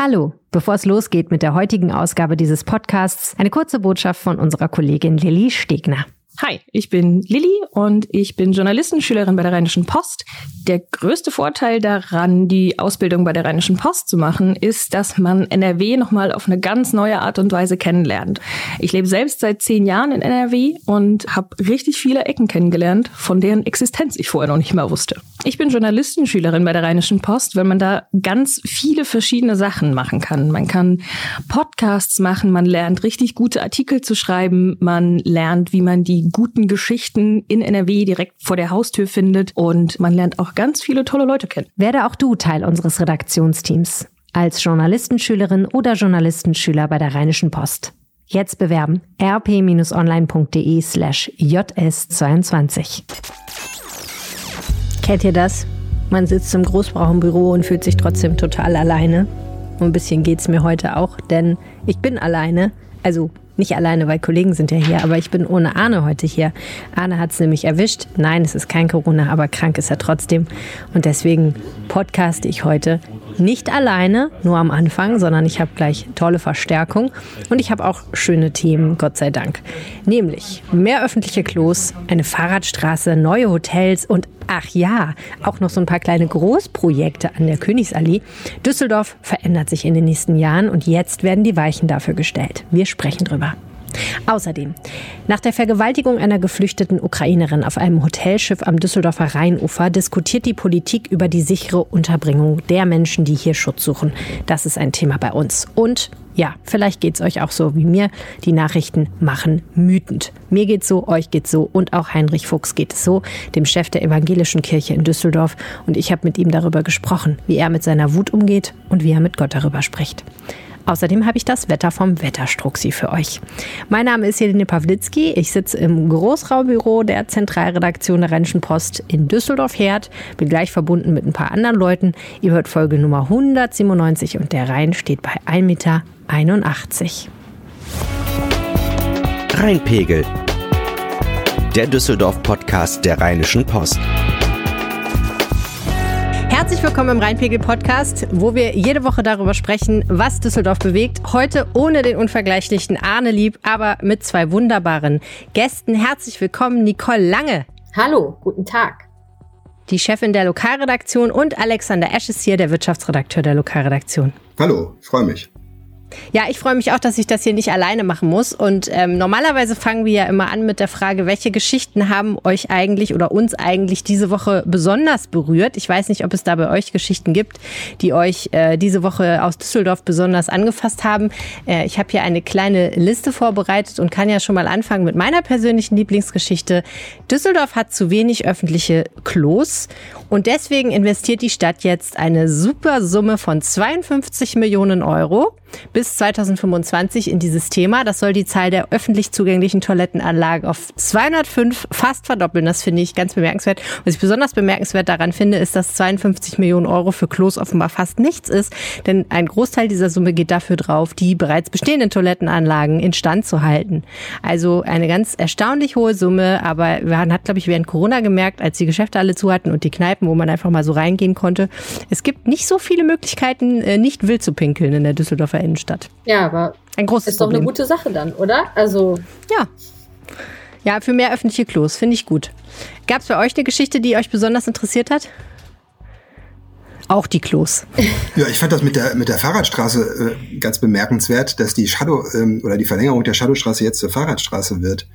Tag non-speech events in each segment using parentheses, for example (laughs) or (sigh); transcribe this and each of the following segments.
Hallo, bevor es losgeht mit der heutigen Ausgabe dieses Podcasts, eine kurze Botschaft von unserer Kollegin Lilly Stegner. Hi, ich bin Lilly und ich bin Journalistenschülerin bei der Rheinischen Post. Der größte Vorteil daran, die Ausbildung bei der Rheinischen Post zu machen, ist, dass man NRW nochmal auf eine ganz neue Art und Weise kennenlernt. Ich lebe selbst seit zehn Jahren in NRW und habe richtig viele Ecken kennengelernt, von deren Existenz ich vorher noch nicht mal wusste. Ich bin Journalistenschülerin bei der Rheinischen Post, weil man da ganz viele verschiedene Sachen machen kann. Man kann Podcasts machen, man lernt richtig gute Artikel zu schreiben, man lernt, wie man die guten Geschichten in NRW direkt vor der Haustür findet und man lernt auch ganz viele tolle Leute kennen. Werde auch du Teil unseres Redaktionsteams als Journalistenschülerin oder Journalistenschüler bei der Rheinischen Post. Jetzt bewerben rp-online.de slash js22. Kennt ihr das? Man sitzt im Großbrauchenbüro und fühlt sich trotzdem total alleine. Und ein bisschen geht's mir heute auch, denn ich bin alleine. Also nicht alleine, weil Kollegen sind ja hier, aber ich bin ohne Arne heute hier. Arne hat es nämlich erwischt. Nein, es ist kein Corona, aber krank ist er trotzdem. Und deswegen podcaste ich heute nicht alleine, nur am Anfang, sondern ich habe gleich tolle Verstärkung und ich habe auch schöne Themen, Gott sei Dank. Nämlich mehr öffentliche Klos, eine Fahrradstraße, neue Hotels und ach ja, auch noch so ein paar kleine Großprojekte an der Königsallee. Düsseldorf verändert sich in den nächsten Jahren und jetzt werden die Weichen dafür gestellt. Wir sprechen drüber. Außerdem, nach der Vergewaltigung einer geflüchteten Ukrainerin auf einem Hotelschiff am Düsseldorfer Rheinufer diskutiert die Politik über die sichere Unterbringung der Menschen, die hier Schutz suchen. Das ist ein Thema bei uns. Und ja, vielleicht geht's euch auch so wie mir. Die Nachrichten machen wütend. Mir geht's so, euch geht's so und auch Heinrich Fuchs geht es so, dem Chef der evangelischen Kirche in Düsseldorf. Und ich habe mit ihm darüber gesprochen, wie er mit seiner Wut umgeht und wie er mit Gott darüber spricht. Außerdem habe ich das Wetter vom Wetterstruxi für euch. Mein Name ist Helene Pawlitzki. Ich sitze im Großraumbüro der Zentralredaktion der Rheinischen Post in Düsseldorf-Herd. Bin gleich verbunden mit ein paar anderen Leuten. Ihr hört Folge Nummer 197 und der Rhein steht bei 1,81 Meter. Rheinpegel. Der Düsseldorf-Podcast der Rheinischen Post. Herzlich willkommen im Rheinpegel-Podcast, wo wir jede Woche darüber sprechen, was Düsseldorf bewegt. Heute ohne den unvergleichlichen Arne Lieb, aber mit zwei wunderbaren Gästen. Herzlich willkommen, Nicole Lange. Hallo, guten Tag. Die Chefin der Lokalredaktion und Alexander Esch ist hier, der Wirtschaftsredakteur der Lokalredaktion. Hallo, freue mich. Ja, ich freue mich auch, dass ich das hier nicht alleine machen muss. Und ähm, normalerweise fangen wir ja immer an mit der Frage, welche Geschichten haben euch eigentlich oder uns eigentlich diese Woche besonders berührt? Ich weiß nicht, ob es da bei euch Geschichten gibt, die euch äh, diese Woche aus Düsseldorf besonders angefasst haben. Äh, ich habe hier eine kleine Liste vorbereitet und kann ja schon mal anfangen mit meiner persönlichen Lieblingsgeschichte. Düsseldorf hat zu wenig öffentliche Klos und deswegen investiert die Stadt jetzt eine super Summe von 52 Millionen Euro bis 2025 in dieses Thema. Das soll die Zahl der öffentlich zugänglichen Toilettenanlagen auf 205 fast verdoppeln. Das finde ich ganz bemerkenswert. Was ich besonders bemerkenswert daran finde, ist, dass 52 Millionen Euro für Klos offenbar fast nichts ist. Denn ein Großteil dieser Summe geht dafür drauf, die bereits bestehenden Toilettenanlagen instand zu halten. Also eine ganz erstaunlich hohe Summe. Aber man hat, glaube ich, während Corona gemerkt, als die Geschäfte alle zu hatten und die Kneipen, wo man einfach mal so reingehen konnte, es gibt nicht so viele Möglichkeiten, äh, nicht wild zu pinkeln in der Düsseldorfer Düsseldorfer Innenstadt. Ja, aber ein großes ist doch eine gute Sache dann, oder? Also ja. Ja, für mehr öffentliche Klos, finde ich gut. Gab es bei euch eine Geschichte, die euch besonders interessiert hat? Auch die Klos. (laughs) Ja, ich fand das mit der, mit der Fahrradstraße äh, ganz bemerkenswert, dass die Shadow ähm, oder die Verlängerung der Shadowstraße jetzt zur Fahrradstraße wird.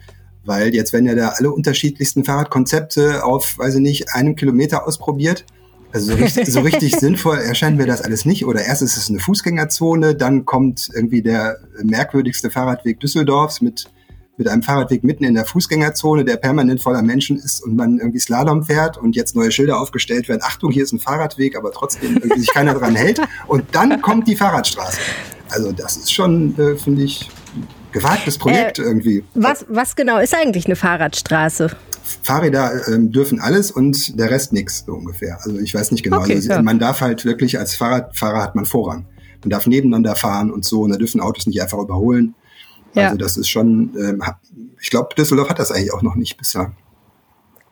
Weil jetzt werden ja da alle unterschiedlichsten Fahrradkonzepte auf, weiß ich nicht, einem Kilometer ausprobiert. Also so richtig, so richtig (laughs) sinnvoll erscheint mir das alles nicht. Oder erst ist es eine Fußgängerzone, dann kommt irgendwie der merkwürdigste Fahrradweg Düsseldorfs mit, mit einem Fahrradweg mitten in der Fußgängerzone, der permanent voller Menschen ist und man irgendwie Slalom fährt und jetzt neue Schilder aufgestellt werden. Achtung, hier ist ein Fahrradweg, aber trotzdem irgendwie sich keiner dran hält. Und dann kommt die Fahrradstraße. Also das ist schon, äh, finde ich, gewagtes Projekt äh, irgendwie. Was, was genau ist eigentlich eine Fahrradstraße? Fahrräder ähm, dürfen alles und der Rest nichts so ungefähr. Also ich weiß nicht genau. Okay, also, ja. Man darf halt wirklich als Fahrradfahrer hat man Vorrang. Man darf nebeneinander fahren und so und da dürfen Autos nicht einfach überholen. Ja. Also das ist schon, ähm, ich glaube, Düsseldorf hat das eigentlich auch noch nicht bisher.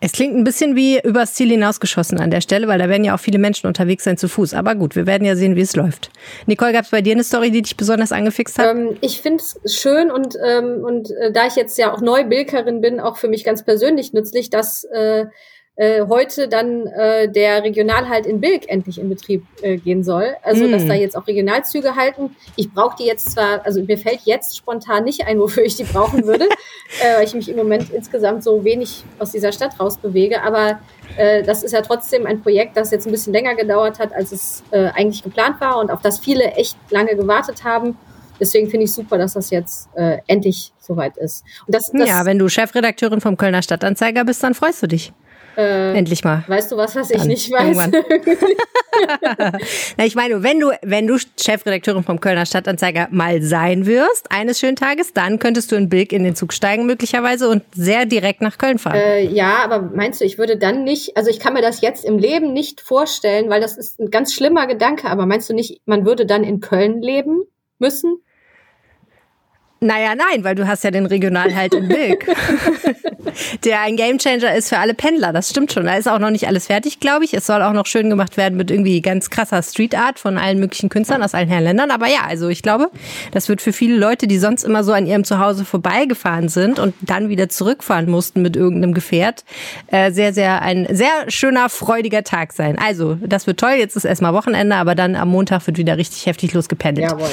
Es klingt ein bisschen wie übers Ziel hinausgeschossen an der Stelle, weil da werden ja auch viele Menschen unterwegs sein zu Fuß. Aber gut, wir werden ja sehen, wie es läuft. Nicole, gab es bei dir eine Story, die dich besonders angefixt hat? Ähm, ich finde es schön und, ähm, und äh, da ich jetzt ja auch Neubilkerin bin, auch für mich ganz persönlich nützlich, dass äh, äh, heute dann äh, der Regionalhalt in Bilk endlich in Betrieb äh, gehen soll. Also mm. dass da jetzt auch Regionalzüge halten. Ich brauche die jetzt zwar, also mir fällt jetzt spontan nicht ein, (laughs) wofür ich die brauchen würde, äh, weil ich mich im Moment insgesamt so wenig aus dieser Stadt rausbewege. Aber äh, das ist ja trotzdem ein Projekt, das jetzt ein bisschen länger gedauert hat, als es äh, eigentlich geplant war und auf das viele echt lange gewartet haben. Deswegen finde ich super, dass das jetzt äh, endlich soweit ist. Und das, das ja, wenn du Chefredakteurin vom Kölner Stadtanzeiger bist, dann freust du dich. Äh, Endlich mal. Weißt du was, was ich nicht weiß? (laughs) (laughs) Na, ich meine, wenn du, wenn du Chefredakteurin vom Kölner Stadtanzeiger mal sein wirst, eines schönen Tages, dann könntest du in Bilk in den Zug steigen möglicherweise und sehr direkt nach Köln fahren. Äh, ja, aber meinst du, ich würde dann nicht, also ich kann mir das jetzt im Leben nicht vorstellen, weil das ist ein ganz schlimmer Gedanke, aber meinst du nicht, man würde dann in Köln leben müssen? Naja, nein, weil du hast ja den Regionalhalt in Bilk, (laughs) der ein Gamechanger ist für alle Pendler. Das stimmt schon. Da ist auch noch nicht alles fertig, glaube ich. Es soll auch noch schön gemacht werden mit irgendwie ganz krasser Street Art von allen möglichen Künstlern aus allen Herren Ländern. Aber ja, also ich glaube, das wird für viele Leute, die sonst immer so an ihrem Zuhause vorbeigefahren sind und dann wieder zurückfahren mussten mit irgendeinem Gefährt, äh, sehr, sehr ein sehr schöner, freudiger Tag sein. Also, das wird toll. Jetzt ist erstmal Wochenende, aber dann am Montag wird wieder richtig heftig losgependelt. Jawohl.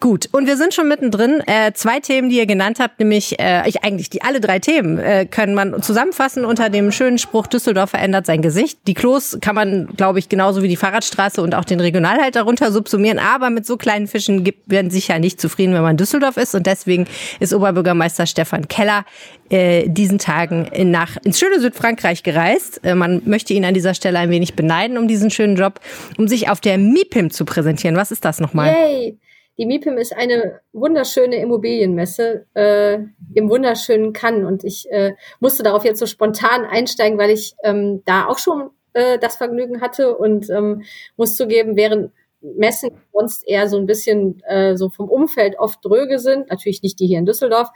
Gut, und wir sind schon mittendrin. Äh, zwei Themen, die ihr genannt habt, nämlich äh, ich eigentlich die alle drei Themen äh, können man zusammenfassen unter dem schönen Spruch Düsseldorf verändert sein Gesicht. Die Klos kann man, glaube ich, genauso wie die Fahrradstraße und auch den Regionalhalt darunter subsumieren. Aber mit so kleinen Fischen gibt man sich ja nicht zufrieden, wenn man Düsseldorf ist. Und deswegen ist Oberbürgermeister Stefan Keller äh, diesen Tagen in, nach ins schöne Südfrankreich gereist. Äh, man möchte ihn an dieser Stelle ein wenig beneiden um diesen schönen Job, um sich auf der MIPIM zu präsentieren. Was ist das nochmal? Yay. Die MIPIM ist eine wunderschöne Immobilienmesse äh, im wunderschönen Cannes und ich äh, musste darauf jetzt so spontan einsteigen, weil ich ähm, da auch schon äh, das Vergnügen hatte und ähm, muss zugeben, während Messen sonst eher so ein bisschen äh, so vom Umfeld oft dröge sind, natürlich nicht die hier in Düsseldorf,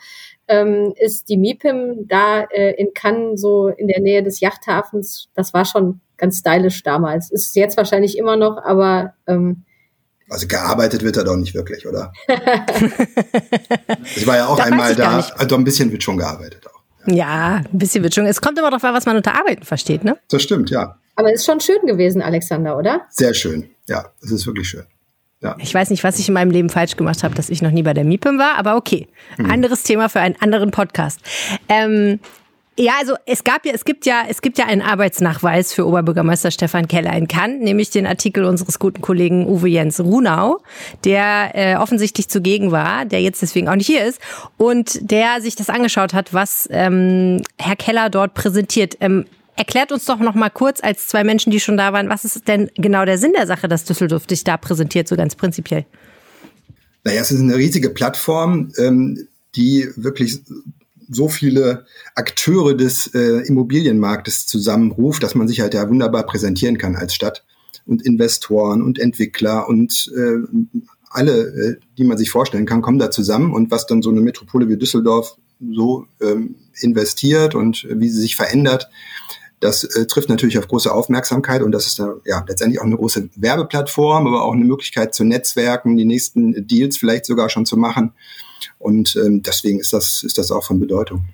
ähm, ist die MIPIM da äh, in Cannes so in der Nähe des Yachthafens. Das war schon ganz stylisch damals. Ist jetzt wahrscheinlich immer noch, aber ähm, also gearbeitet wird er doch nicht wirklich, oder? (laughs) ich war ja auch da einmal da, also ein bisschen wird schon gearbeitet auch. Ja. ja, ein bisschen wird schon. Es kommt immer darauf an, was man unter Arbeiten versteht, ne? Das stimmt, ja. Aber es ist schon schön gewesen, Alexander, oder? Sehr schön, ja. Es ist wirklich schön. Ja. Ich weiß nicht, was ich in meinem Leben falsch gemacht habe, dass ich noch nie bei der MIPIM war, aber okay. Mhm. Anderes Thema für einen anderen Podcast. Ähm, ja, also es gab ja, es gibt ja, es gibt ja einen Arbeitsnachweis für Oberbürgermeister Stefan Keller in Cannes, nämlich den Artikel unseres guten Kollegen Uwe Jens Runau, der äh, offensichtlich zugegen war, der jetzt deswegen auch nicht hier ist und der sich das angeschaut hat, was ähm, Herr Keller dort präsentiert. Ähm, erklärt uns doch noch mal kurz als zwei Menschen, die schon da waren, was ist denn genau der Sinn der Sache, dass Düsseldorf dich da präsentiert, so ganz prinzipiell? Naja, es ist eine riesige Plattform, ähm, die wirklich so viele Akteure des äh, Immobilienmarktes zusammenruft, dass man sich halt ja wunderbar präsentieren kann als Stadt. Und Investoren und Entwickler und äh, alle, äh, die man sich vorstellen kann, kommen da zusammen. Und was dann so eine Metropole wie Düsseldorf so ähm, investiert und wie sie sich verändert, das äh, trifft natürlich auf große Aufmerksamkeit und das ist da, ja letztendlich auch eine große Werbeplattform, aber auch eine Möglichkeit zu Netzwerken, die nächsten Deals vielleicht sogar schon zu machen. Und ähm, deswegen ist das, ist das auch von Bedeutung.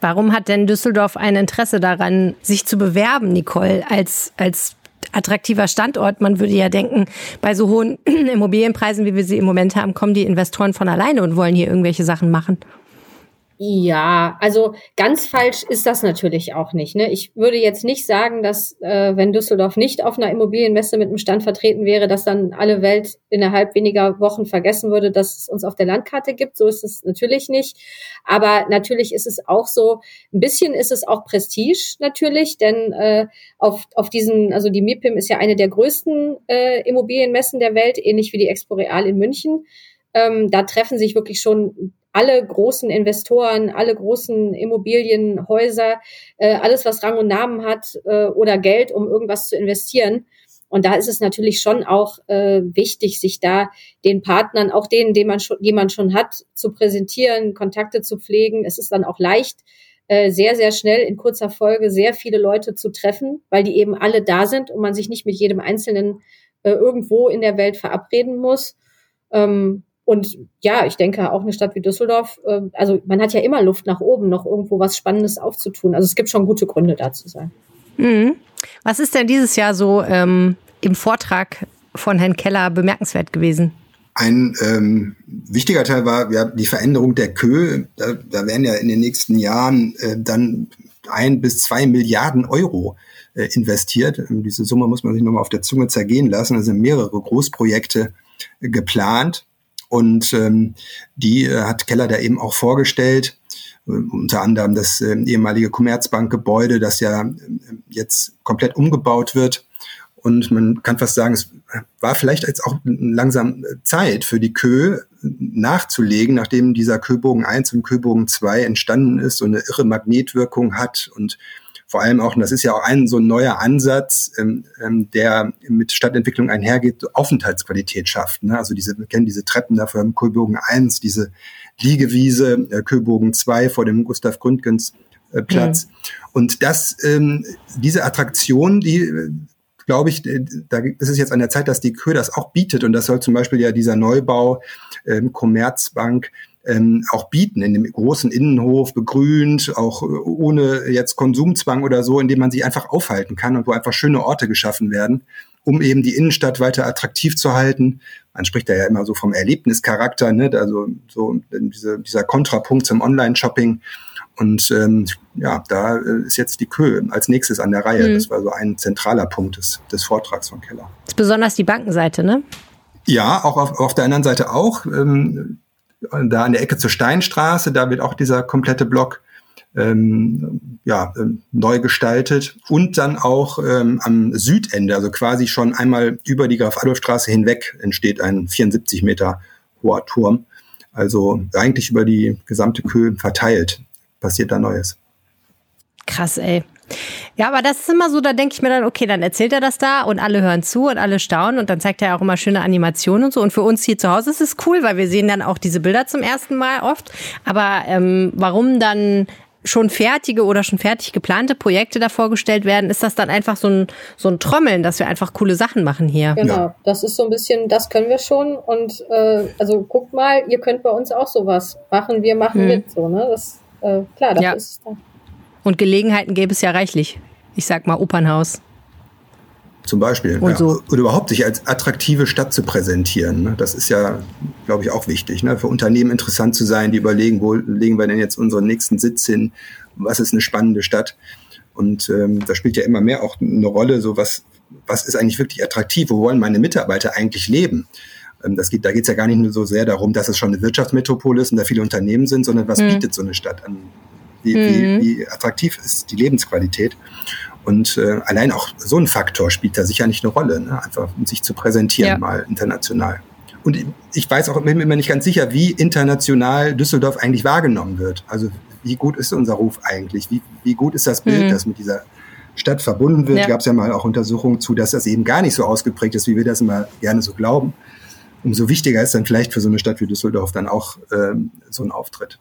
Warum hat denn Düsseldorf ein Interesse daran, sich zu bewerben, Nicole, als, als attraktiver Standort? Man würde ja denken, bei so hohen (clears throat) Immobilienpreisen, wie wir sie im Moment haben, kommen die Investoren von alleine und wollen hier irgendwelche Sachen machen. Ja, also ganz falsch ist das natürlich auch nicht. Ne? Ich würde jetzt nicht sagen, dass äh, wenn Düsseldorf nicht auf einer Immobilienmesse mit einem Stand vertreten wäre, dass dann alle Welt innerhalb weniger Wochen vergessen würde, dass es uns auf der Landkarte gibt. So ist es natürlich nicht. Aber natürlich ist es auch so, ein bisschen ist es auch Prestige natürlich, denn äh, auf, auf diesen, also die MIPIM ist ja eine der größten äh, Immobilienmessen der Welt, ähnlich wie die Expo Real in München. Ähm, da treffen sich wirklich schon alle großen Investoren, alle großen Immobilienhäuser, äh, alles, was Rang und Namen hat äh, oder Geld, um irgendwas zu investieren. Und da ist es natürlich schon auch äh, wichtig, sich da den Partnern, auch denen, die man schon, die man schon hat, zu präsentieren, Kontakte zu pflegen. Es ist dann auch leicht, äh, sehr, sehr schnell in kurzer Folge sehr viele Leute zu treffen, weil die eben alle da sind und man sich nicht mit jedem Einzelnen äh, irgendwo in der Welt verabreden muss. Ähm, und ja, ich denke auch eine Stadt wie Düsseldorf, äh, also man hat ja immer Luft nach oben, noch irgendwo was Spannendes aufzutun. Also es gibt schon gute Gründe da zu sein. Mhm. Was ist denn dieses Jahr so ähm, im Vortrag von Herrn Keller bemerkenswert gewesen? Ein ähm, wichtiger Teil war ja die Veränderung der Kö. Da, da werden ja in den nächsten Jahren äh, dann ein bis zwei Milliarden Euro äh, investiert. Ähm, diese Summe muss man sich nochmal auf der Zunge zergehen lassen. Da sind mehrere Großprojekte äh, geplant. Und ähm, die äh, hat Keller da eben auch vorgestellt. Äh, unter anderem das äh, ehemalige Commerzbankgebäude, das ja äh, jetzt komplett umgebaut wird und man kann fast sagen, es war vielleicht jetzt auch langsam Zeit für die Kö nachzulegen, nachdem dieser Köbogen 1 und Köbogen 2 entstanden ist und eine irre Magnetwirkung hat und vor allem auch, und das ist ja auch ein so ein neuer Ansatz, ähm, ähm, der mit Stadtentwicklung einhergeht, Aufenthaltsqualität schafft. Ne? Also diese, wir kennen diese Treppen dafür im Köbogen 1, diese Liegewiese, äh, Köbogen 2 vor dem Gustav Gründgens äh, Platz. Mhm. Und das, ähm, diese Attraktion, die glaube ich, äh, da ist es jetzt an der Zeit, dass die Kö das auch bietet. Und das soll zum Beispiel ja dieser Neubau ähm, Commerzbank ähm, auch bieten, in dem großen Innenhof, begrünt, auch äh, ohne jetzt Konsumzwang oder so, indem man sich einfach aufhalten kann und wo einfach schöne Orte geschaffen werden, um eben die Innenstadt weiter attraktiv zu halten. Man spricht da ja immer so vom Erlebnischarakter, ne? also so diese, dieser Kontrapunkt zum Online-Shopping. Und ähm, ja, da äh, ist jetzt die Kö als nächstes an der Reihe. Mhm. Das war so ein zentraler Punkt des, des Vortrags von Keller. Das ist besonders die Bankenseite, ne? Ja, auch auf, auf der anderen Seite auch. Ähm, da an der Ecke zur Steinstraße, da wird auch dieser komplette Block ähm, ja, ähm, neu gestaltet und dann auch ähm, am Südende, also quasi schon einmal über die Graf-Adolf-Straße hinweg entsteht ein 74 Meter hoher Turm. Also eigentlich über die gesamte Kö verteilt passiert da Neues. Krass, ey. Ja, aber das ist immer so, da denke ich mir dann, okay, dann erzählt er das da und alle hören zu und alle staunen und dann zeigt er auch immer schöne Animationen und so. Und für uns hier zu Hause ist es cool, weil wir sehen dann auch diese Bilder zum ersten Mal oft. Aber ähm, warum dann schon fertige oder schon fertig geplante Projekte da vorgestellt werden, ist das dann einfach so ein, so ein Trommeln, dass wir einfach coole Sachen machen hier. Genau, ja. das ist so ein bisschen, das können wir schon und äh, also guckt mal, ihr könnt bei uns auch sowas machen, wir machen hm. mit, so, ne? Das äh, klar, dafür ja. ist es da. Und Gelegenheiten gäbe es ja reichlich. Ich sag mal Opernhaus. Zum Beispiel. Und, ja. so. und überhaupt sich als attraktive Stadt zu präsentieren. Ne? Das ist ja, glaube ich, auch wichtig. Ne? Für Unternehmen interessant zu sein, die überlegen, wo legen wir denn jetzt unseren nächsten Sitz hin? Was ist eine spannende Stadt? Und ähm, da spielt ja immer mehr auch eine Rolle, so was, was ist eigentlich wirklich attraktiv? Wo wollen meine Mitarbeiter eigentlich leben? Ähm, das geht, da geht es ja gar nicht nur so sehr darum, dass es schon eine Wirtschaftsmetropole ist und da viele Unternehmen sind, sondern was hm. bietet so eine Stadt an? Wie, mhm. wie, wie attraktiv ist die Lebensqualität? Und äh, allein auch so ein Faktor spielt da sicher nicht eine Rolle, ne? einfach um sich zu präsentieren ja. mal international. Und ich weiß auch bin mir immer nicht ganz sicher, wie international Düsseldorf eigentlich wahrgenommen wird. Also wie gut ist unser Ruf eigentlich? Wie, wie gut ist das Bild, mhm. das mit dieser Stadt verbunden wird? Ja. Gab es ja mal auch Untersuchungen zu, dass das eben gar nicht so ausgeprägt ist, wie wir das immer gerne so glauben umso wichtiger ist dann vielleicht für so eine Stadt wie Düsseldorf dann auch ähm, so ein Auftritt.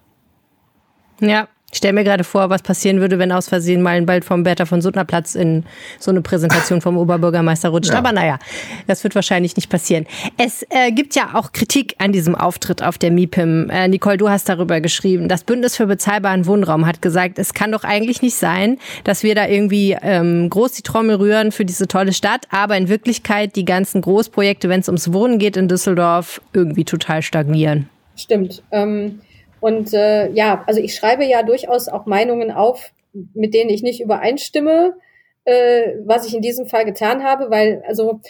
Ja, ich stelle mir gerade vor, was passieren würde, wenn aus Versehen mal ein Bald vom Bertha von Suttner Platz in so eine Präsentation vom Oberbürgermeister rutscht. Ja. Aber naja, das wird wahrscheinlich nicht passieren. Es äh, gibt ja auch Kritik an diesem Auftritt auf der MIPIM. Äh, Nicole, du hast darüber geschrieben. Das Bündnis für bezahlbaren Wohnraum hat gesagt, es kann doch eigentlich nicht sein, dass wir da irgendwie ähm, groß die Trommel rühren für diese tolle Stadt, aber in Wirklichkeit die ganzen Großprojekte, wenn es ums Wohnen geht in Düsseldorf, irgendwie total stagnieren. Stimmt. Ähm und äh, ja, also ich schreibe ja durchaus auch Meinungen auf, mit denen ich nicht übereinstimme, äh, was ich in diesem Fall getan habe, weil, also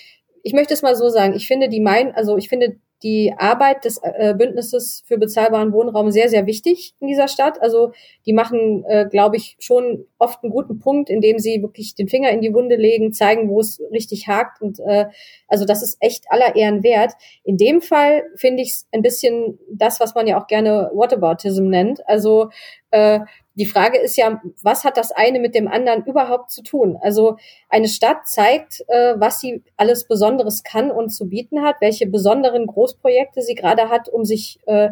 ich möchte es mal so sagen, ich finde die mein, also ich finde die Arbeit des äh, Bündnisses für bezahlbaren Wohnraum sehr, sehr wichtig in dieser Stadt. Also die machen, äh, glaube ich, schon oft einen guten Punkt, indem sie wirklich den Finger in die Wunde legen, zeigen, wo es richtig hakt. Und äh, also das ist echt aller Ehren wert. In dem Fall finde ich es ein bisschen das, was man ja auch gerne Whataboutism nennt. Also äh, die Frage ist ja, was hat das eine mit dem anderen überhaupt zu tun? Also eine Stadt zeigt, äh, was sie alles Besonderes kann und zu bieten hat, welche besonderen Großprojekte sie gerade hat, um sich äh,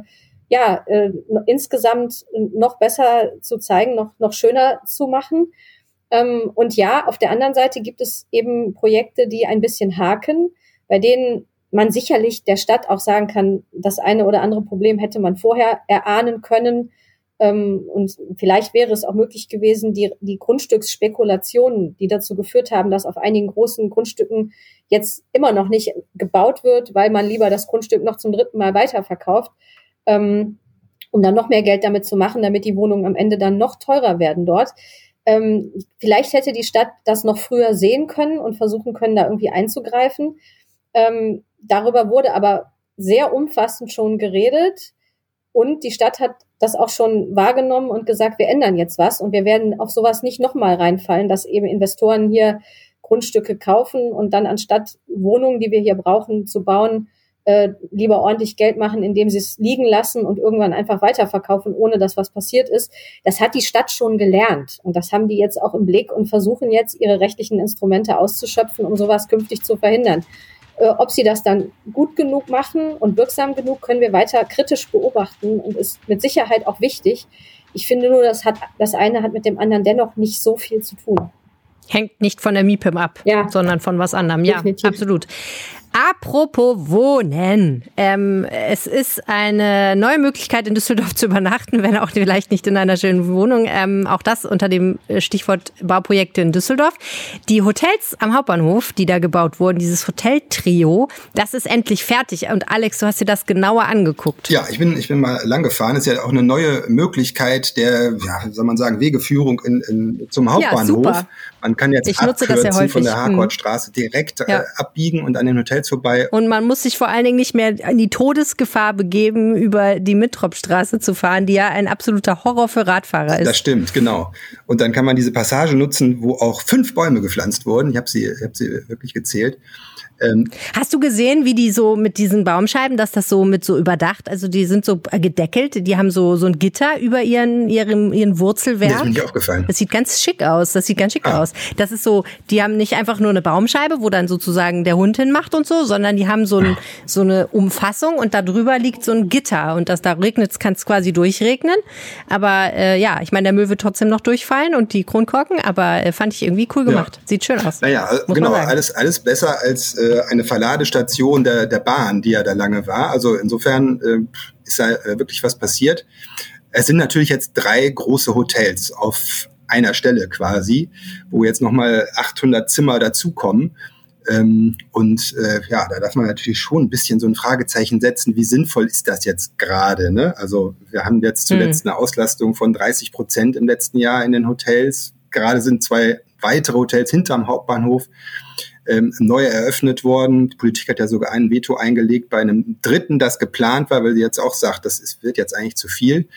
ja, äh, insgesamt noch besser zu zeigen, noch, noch schöner zu machen. Ähm, und ja, auf der anderen Seite gibt es eben Projekte, die ein bisschen haken, bei denen man sicherlich der Stadt auch sagen kann, das eine oder andere Problem hätte man vorher erahnen können. Ähm, und vielleicht wäre es auch möglich gewesen, die, die Grundstücksspekulationen, die dazu geführt haben, dass auf einigen großen Grundstücken jetzt immer noch nicht gebaut wird, weil man lieber das Grundstück noch zum dritten Mal weiterverkauft, ähm, um dann noch mehr Geld damit zu machen, damit die Wohnungen am Ende dann noch teurer werden dort. Ähm, vielleicht hätte die Stadt das noch früher sehen können und versuchen können, da irgendwie einzugreifen. Ähm, darüber wurde aber sehr umfassend schon geredet. Und die Stadt hat das auch schon wahrgenommen und gesagt, wir ändern jetzt was und wir werden auf sowas nicht nochmal reinfallen, dass eben Investoren hier Grundstücke kaufen und dann anstatt Wohnungen, die wir hier brauchen, zu bauen, äh, lieber ordentlich Geld machen, indem sie es liegen lassen und irgendwann einfach weiterverkaufen, ohne dass was passiert ist. Das hat die Stadt schon gelernt und das haben die jetzt auch im Blick und versuchen jetzt ihre rechtlichen Instrumente auszuschöpfen, um sowas künftig zu verhindern. Äh, ob sie das dann gut genug machen und wirksam genug, können wir weiter kritisch beobachten und ist mit Sicherheit auch wichtig. Ich finde nur, das hat, das eine hat mit dem anderen dennoch nicht so viel zu tun. Hängt nicht von der MIPIM ab, ja. sondern von was anderem. Ja, Definitiv. absolut. Apropos Wohnen. Ähm, es ist eine neue Möglichkeit, in Düsseldorf zu übernachten, wenn auch vielleicht nicht in einer schönen Wohnung. Ähm, auch das unter dem Stichwort Bauprojekte in Düsseldorf. Die Hotels am Hauptbahnhof, die da gebaut wurden, dieses Hoteltrio, das ist endlich fertig. Und Alex, du hast dir das genauer angeguckt. Ja, ich bin, ich bin mal lang gefahren. Das ist ja auch eine neue Möglichkeit der, ja, soll man sagen, Wegeführung in, in, zum Hauptbahnhof. Ja, man kann jetzt ich abkürzen ja von der Harkortstraße direkt ja. äh, abbiegen und an den Hotels vorbei. Und man muss sich vor allen Dingen nicht mehr in die Todesgefahr begeben, über die Mittropstraße zu fahren, die ja ein absoluter Horror für Radfahrer ist. Das stimmt, genau. Und dann kann man diese Passage nutzen, wo auch fünf Bäume gepflanzt wurden. Ich habe sie, hab sie wirklich gezählt. Ähm, Hast du gesehen, wie die so mit diesen Baumscheiben, dass das so mit so überdacht, also die sind so gedeckelt, die haben so, so ein Gitter über ihren, ihren, ihren Wurzelwerk. Das ist mir nicht aufgefallen. Das sieht ganz schick aus, das sieht ganz schick ah. aus. Das ist so, die haben nicht einfach nur eine Baumscheibe, wo dann sozusagen der Hund hinmacht und so, sondern die haben so, ein, ah. so eine Umfassung und da drüber liegt so ein Gitter und das da regnet, kann es quasi durchregnen. Aber äh, ja, ich meine, der Müll wird trotzdem noch durchfallen und die Kronkorken, aber äh, fand ich irgendwie cool gemacht. Ja. Sieht schön aus. Naja, genau, alles, alles besser als äh, äh, eine Verladestation der, der Bahn, die ja da lange war. Also insofern äh, ist da äh, wirklich was passiert. Es sind natürlich jetzt drei große Hotels auf einer Stelle quasi, wo jetzt nochmal 800 Zimmer dazukommen. Ähm, und äh, ja, da darf man natürlich schon ein bisschen so ein Fragezeichen setzen, wie sinnvoll ist das jetzt gerade? Ne? Also wir haben jetzt zuletzt hm. eine Auslastung von 30 Prozent im letzten Jahr in den Hotels. Gerade sind zwei weitere Hotels hinterm Hauptbahnhof ähm, neu eröffnet worden. Die Politik hat ja sogar ein Veto eingelegt bei einem dritten, das geplant war, weil sie jetzt auch sagt, das ist, wird jetzt eigentlich zu viel.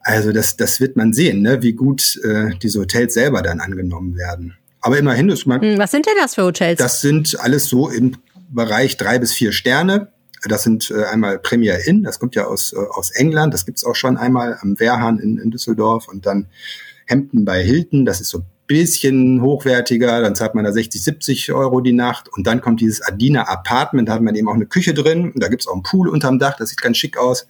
Also das, das wird man sehen, ne, wie gut äh, diese Hotels selber dann angenommen werden. Aber immerhin ist man. Hm, was sind denn das für Hotels? Das sind alles so im Bereich drei bis vier Sterne. Das sind äh, einmal Premier Inn, das kommt ja aus, äh, aus England, das gibt's auch schon einmal am Wehrhahn in, in Düsseldorf und dann Hampton bei Hilton, das ist so bisschen hochwertiger, dann zahlt man da 60, 70 Euro die Nacht und dann kommt dieses Adina Apartment, da hat man eben auch eine Küche drin und da gibt's auch einen Pool unterm Dach, das sieht ganz schick aus.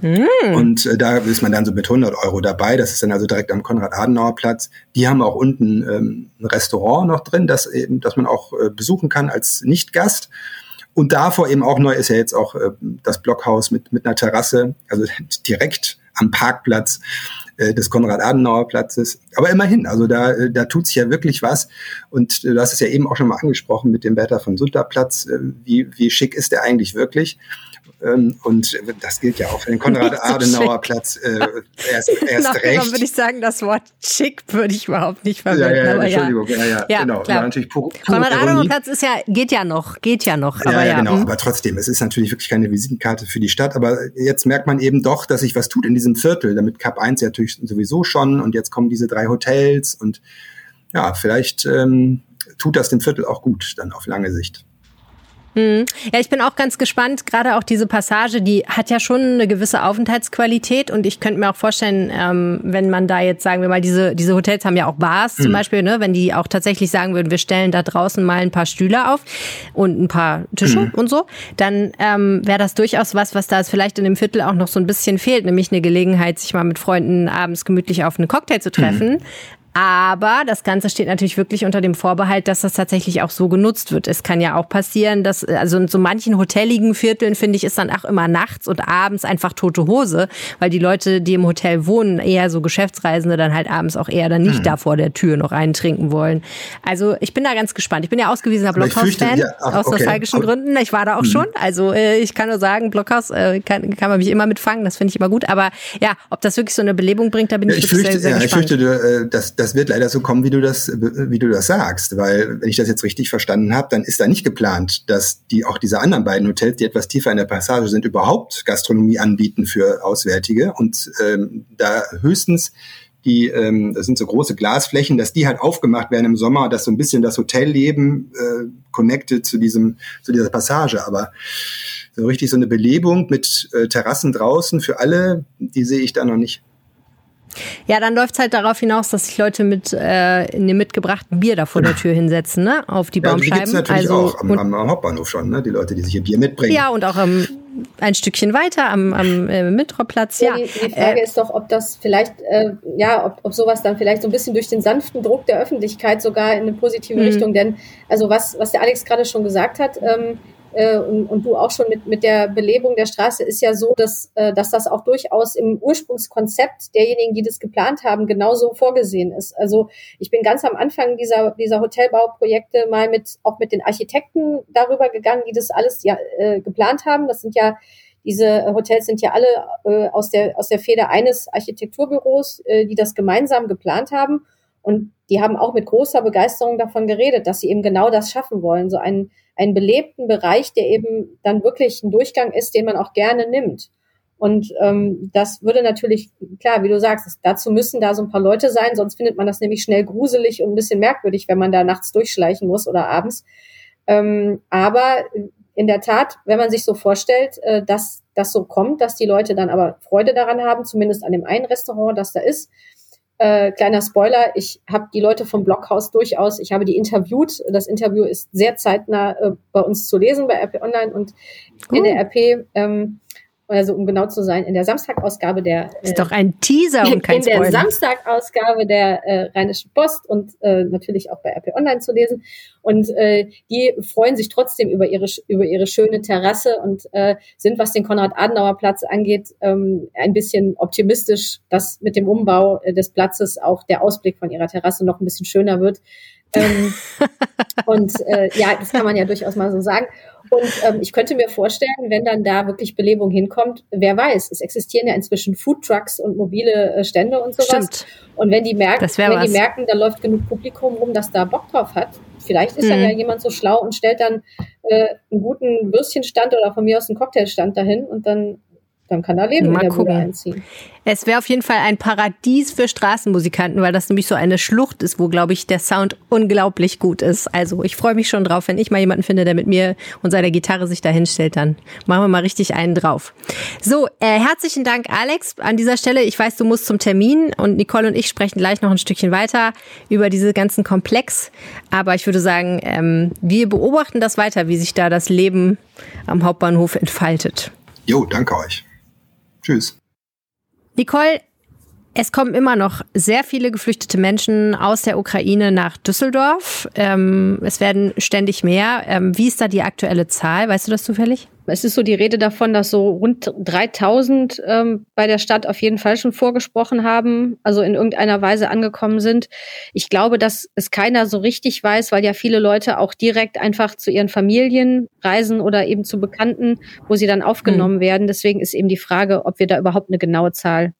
Mm. Und äh, da ist man dann so mit 100 Euro dabei. Das ist dann also direkt am Konrad-Adenauer-Platz. Die haben auch unten ähm, ein Restaurant noch drin, das eben, das man auch äh, besuchen kann als Nicht-Gast. Und davor eben auch neu ist ja jetzt auch äh, das Blockhaus mit, mit einer Terrasse, also (laughs) direkt am Parkplatz äh, des Konrad-Adenauer-Platzes. Aber immerhin, also da, äh, da tut sich ja wirklich was. Und äh, du hast es ja eben auch schon mal angesprochen mit dem Bertha von Sutter-Platz. Äh, wie, wie schick ist der eigentlich wirklich? Ähm, und das gilt ja auch für den Konrad-Adenauer-Platz äh, erst, (laughs) erst Nach recht. würde ich sagen, das Wort schick würde ich überhaupt nicht verwenden. Ja, ja, Entschuldigung, ja, ja, ja genau. Klar. Konrad-Adenauer-Platz ist ja, geht ja noch, geht ja noch. Aber ja, ja, genau, hm. aber trotzdem, es ist natürlich wirklich keine Visitenkarte für die Stadt, aber jetzt merkt man eben doch, dass sich was tut in diesem Viertel, damit Cup 1 ja natürlich sowieso schon und jetzt kommen diese drei Hotels und ja, vielleicht ähm, tut das dem Viertel auch gut, dann auf lange Sicht. Mhm. Ja, ich bin auch ganz gespannt. Gerade auch diese Passage, die hat ja schon eine gewisse Aufenthaltsqualität und ich könnte mir auch vorstellen, ähm, wenn man da jetzt sagen wir mal, diese diese Hotels haben ja auch Bars zum mhm. Beispiel, ne, wenn die auch tatsächlich sagen würden, wir stellen da draußen mal ein paar Stühle auf und ein paar Tische mhm. und so, dann ähm, wäre das durchaus was, was da vielleicht in dem Viertel auch noch so ein bisschen fehlt, nämlich eine Gelegenheit, sich mal mit Freunden abends gemütlich auf einen Cocktail zu treffen. Aber das Ganze steht natürlich wirklich unter dem Vorbehalt, dass das tatsächlich auch so genutzt wird. Es kann ja auch passieren, dass, also in so manchen hoteligen Vierteln, finde ich, ist dann auch immer nachts und abends einfach tote Hose, weil die Leute, die im Hotel wohnen, eher so Geschäftsreisende, dann halt abends auch eher dann nicht mhm. da vor der Tür noch eintrinken wollen. Also ich bin da ganz gespannt. Ich bin ja ausgewiesener Blockhaus-Fan ja, aus okay. nostalgischen aber, Gründen. Ich war da auch mhm. schon. Also äh, ich kann nur sagen, Blockhaus äh, kann, kann man mich immer mitfangen. Das finde ich immer gut. Aber ja, ob das wirklich so eine Belebung bringt, da bin ja, ich, ich wirklich fürchte, sehr, sehr ja, gespannt. Ich fürchte, äh, dass das wird leider so kommen, wie du das, wie du das sagst, weil wenn ich das jetzt richtig verstanden habe, dann ist da nicht geplant, dass die auch diese anderen beiden Hotels, die etwas tiefer in der Passage sind, überhaupt Gastronomie anbieten für Auswärtige und ähm, da höchstens die, ähm, das sind so große Glasflächen, dass die halt aufgemacht werden im Sommer, dass so ein bisschen das Hotelleben äh, connected zu diesem, zu dieser Passage. Aber so richtig so eine Belebung mit äh, Terrassen draußen für alle, die sehe ich da noch nicht. Ja, dann läuft's halt darauf hinaus, dass sich Leute mit äh, in dem mitgebrachten Bier da vor der Tür hinsetzen, ne? Auf die Baumscheiben. Ja, die gibt's natürlich also, auch am, am, am, Hauptbahnhof schon, ne? Die Leute, die sich ihr Bier mitbringen. Ja, und auch am, ein Stückchen weiter am, am äh, Mitroplatz. Ja, ja. Die, die, Frage äh, ist doch, ob das vielleicht, äh, ja, ob, ob sowas dann vielleicht so ein bisschen durch den sanften Druck der Öffentlichkeit sogar in eine positive mhm. Richtung, denn also was, was der Alex gerade schon gesagt hat, ähm, äh, und, und du auch schon mit, mit der Belebung der Straße ist ja so, dass, äh, dass das auch durchaus im Ursprungskonzept derjenigen, die das geplant haben, genauso vorgesehen ist. Also ich bin ganz am Anfang dieser, dieser Hotelbauprojekte mal mit auch mit den Architekten darüber gegangen, die das alles ja, äh, geplant haben. Das sind ja diese Hotels sind ja alle äh, aus der aus der Feder eines Architekturbüros, äh, die das gemeinsam geplant haben. Und die haben auch mit großer Begeisterung davon geredet, dass sie eben genau das schaffen wollen, so einen einen belebten Bereich, der eben dann wirklich ein Durchgang ist, den man auch gerne nimmt. Und ähm, das würde natürlich, klar, wie du sagst, dazu müssen da so ein paar Leute sein, sonst findet man das nämlich schnell gruselig und ein bisschen merkwürdig, wenn man da nachts durchschleichen muss oder abends. Ähm, aber in der Tat, wenn man sich so vorstellt, äh, dass das so kommt, dass die Leute dann aber Freude daran haben, zumindest an dem einen Restaurant, das da ist, äh, kleiner Spoiler, ich habe die Leute vom Blockhaus durchaus, ich habe die interviewt. Das Interview ist sehr zeitnah äh, bei uns zu lesen bei RP Online und cool. in der RP ähm, also um genau zu sein, in der Samstagausgabe der äh, ist doch ein Teaser (laughs) und kein in der Samstagausgabe der äh, Rheinischen Post und äh, natürlich auch bei RP Online zu lesen und äh, die freuen sich trotzdem über ihre über ihre schöne Terrasse und äh, sind was den Konrad Adenauer Platz angeht ähm, ein bisschen optimistisch, dass mit dem Umbau äh, des Platzes auch der Ausblick von ihrer Terrasse noch ein bisschen schöner wird. Ähm, (laughs) und äh, ja, das kann man ja durchaus mal so sagen. Und ähm, ich könnte mir vorstellen, wenn dann da wirklich Belebung hinkommt, wer weiß, es existieren ja inzwischen Foodtrucks und mobile äh, Stände und sowas. Stimmt. Und wenn die merken, wenn die merken, da läuft genug Publikum rum, das da Bock drauf hat, vielleicht ist mhm. dann ja jemand so schlau und stellt dann äh, einen guten Würstchenstand oder von mir aus einen Cocktailstand dahin und dann dann kann da Leben Mal in der gucken. Bude einziehen. Es wäre auf jeden Fall ein Paradies für Straßenmusikanten, weil das nämlich so eine Schlucht ist, wo, glaube ich, der Sound unglaublich gut ist. Also ich freue mich schon drauf, wenn ich mal jemanden finde, der mit mir und seiner Gitarre sich da hinstellt, dann machen wir mal richtig einen drauf. So, äh, herzlichen Dank, Alex, an dieser Stelle. Ich weiß, du musst zum Termin und Nicole und ich sprechen gleich noch ein Stückchen weiter über diese ganzen Komplex. Aber ich würde sagen, ähm, wir beobachten das weiter, wie sich da das Leben am Hauptbahnhof entfaltet. Jo, danke euch. Tschüss. Nicole, es kommen immer noch sehr viele geflüchtete Menschen aus der Ukraine nach Düsseldorf. Ähm, es werden ständig mehr. Ähm, wie ist da die aktuelle Zahl? Weißt du das zufällig? Es ist so die Rede davon, dass so rund 3000 ähm, bei der Stadt auf jeden Fall schon vorgesprochen haben, also in irgendeiner Weise angekommen sind. Ich glaube, dass es keiner so richtig weiß, weil ja viele Leute auch direkt einfach zu ihren Familien reisen oder eben zu Bekannten, wo sie dann aufgenommen mhm. werden. Deswegen ist eben die Frage, ob wir da überhaupt eine genaue Zahl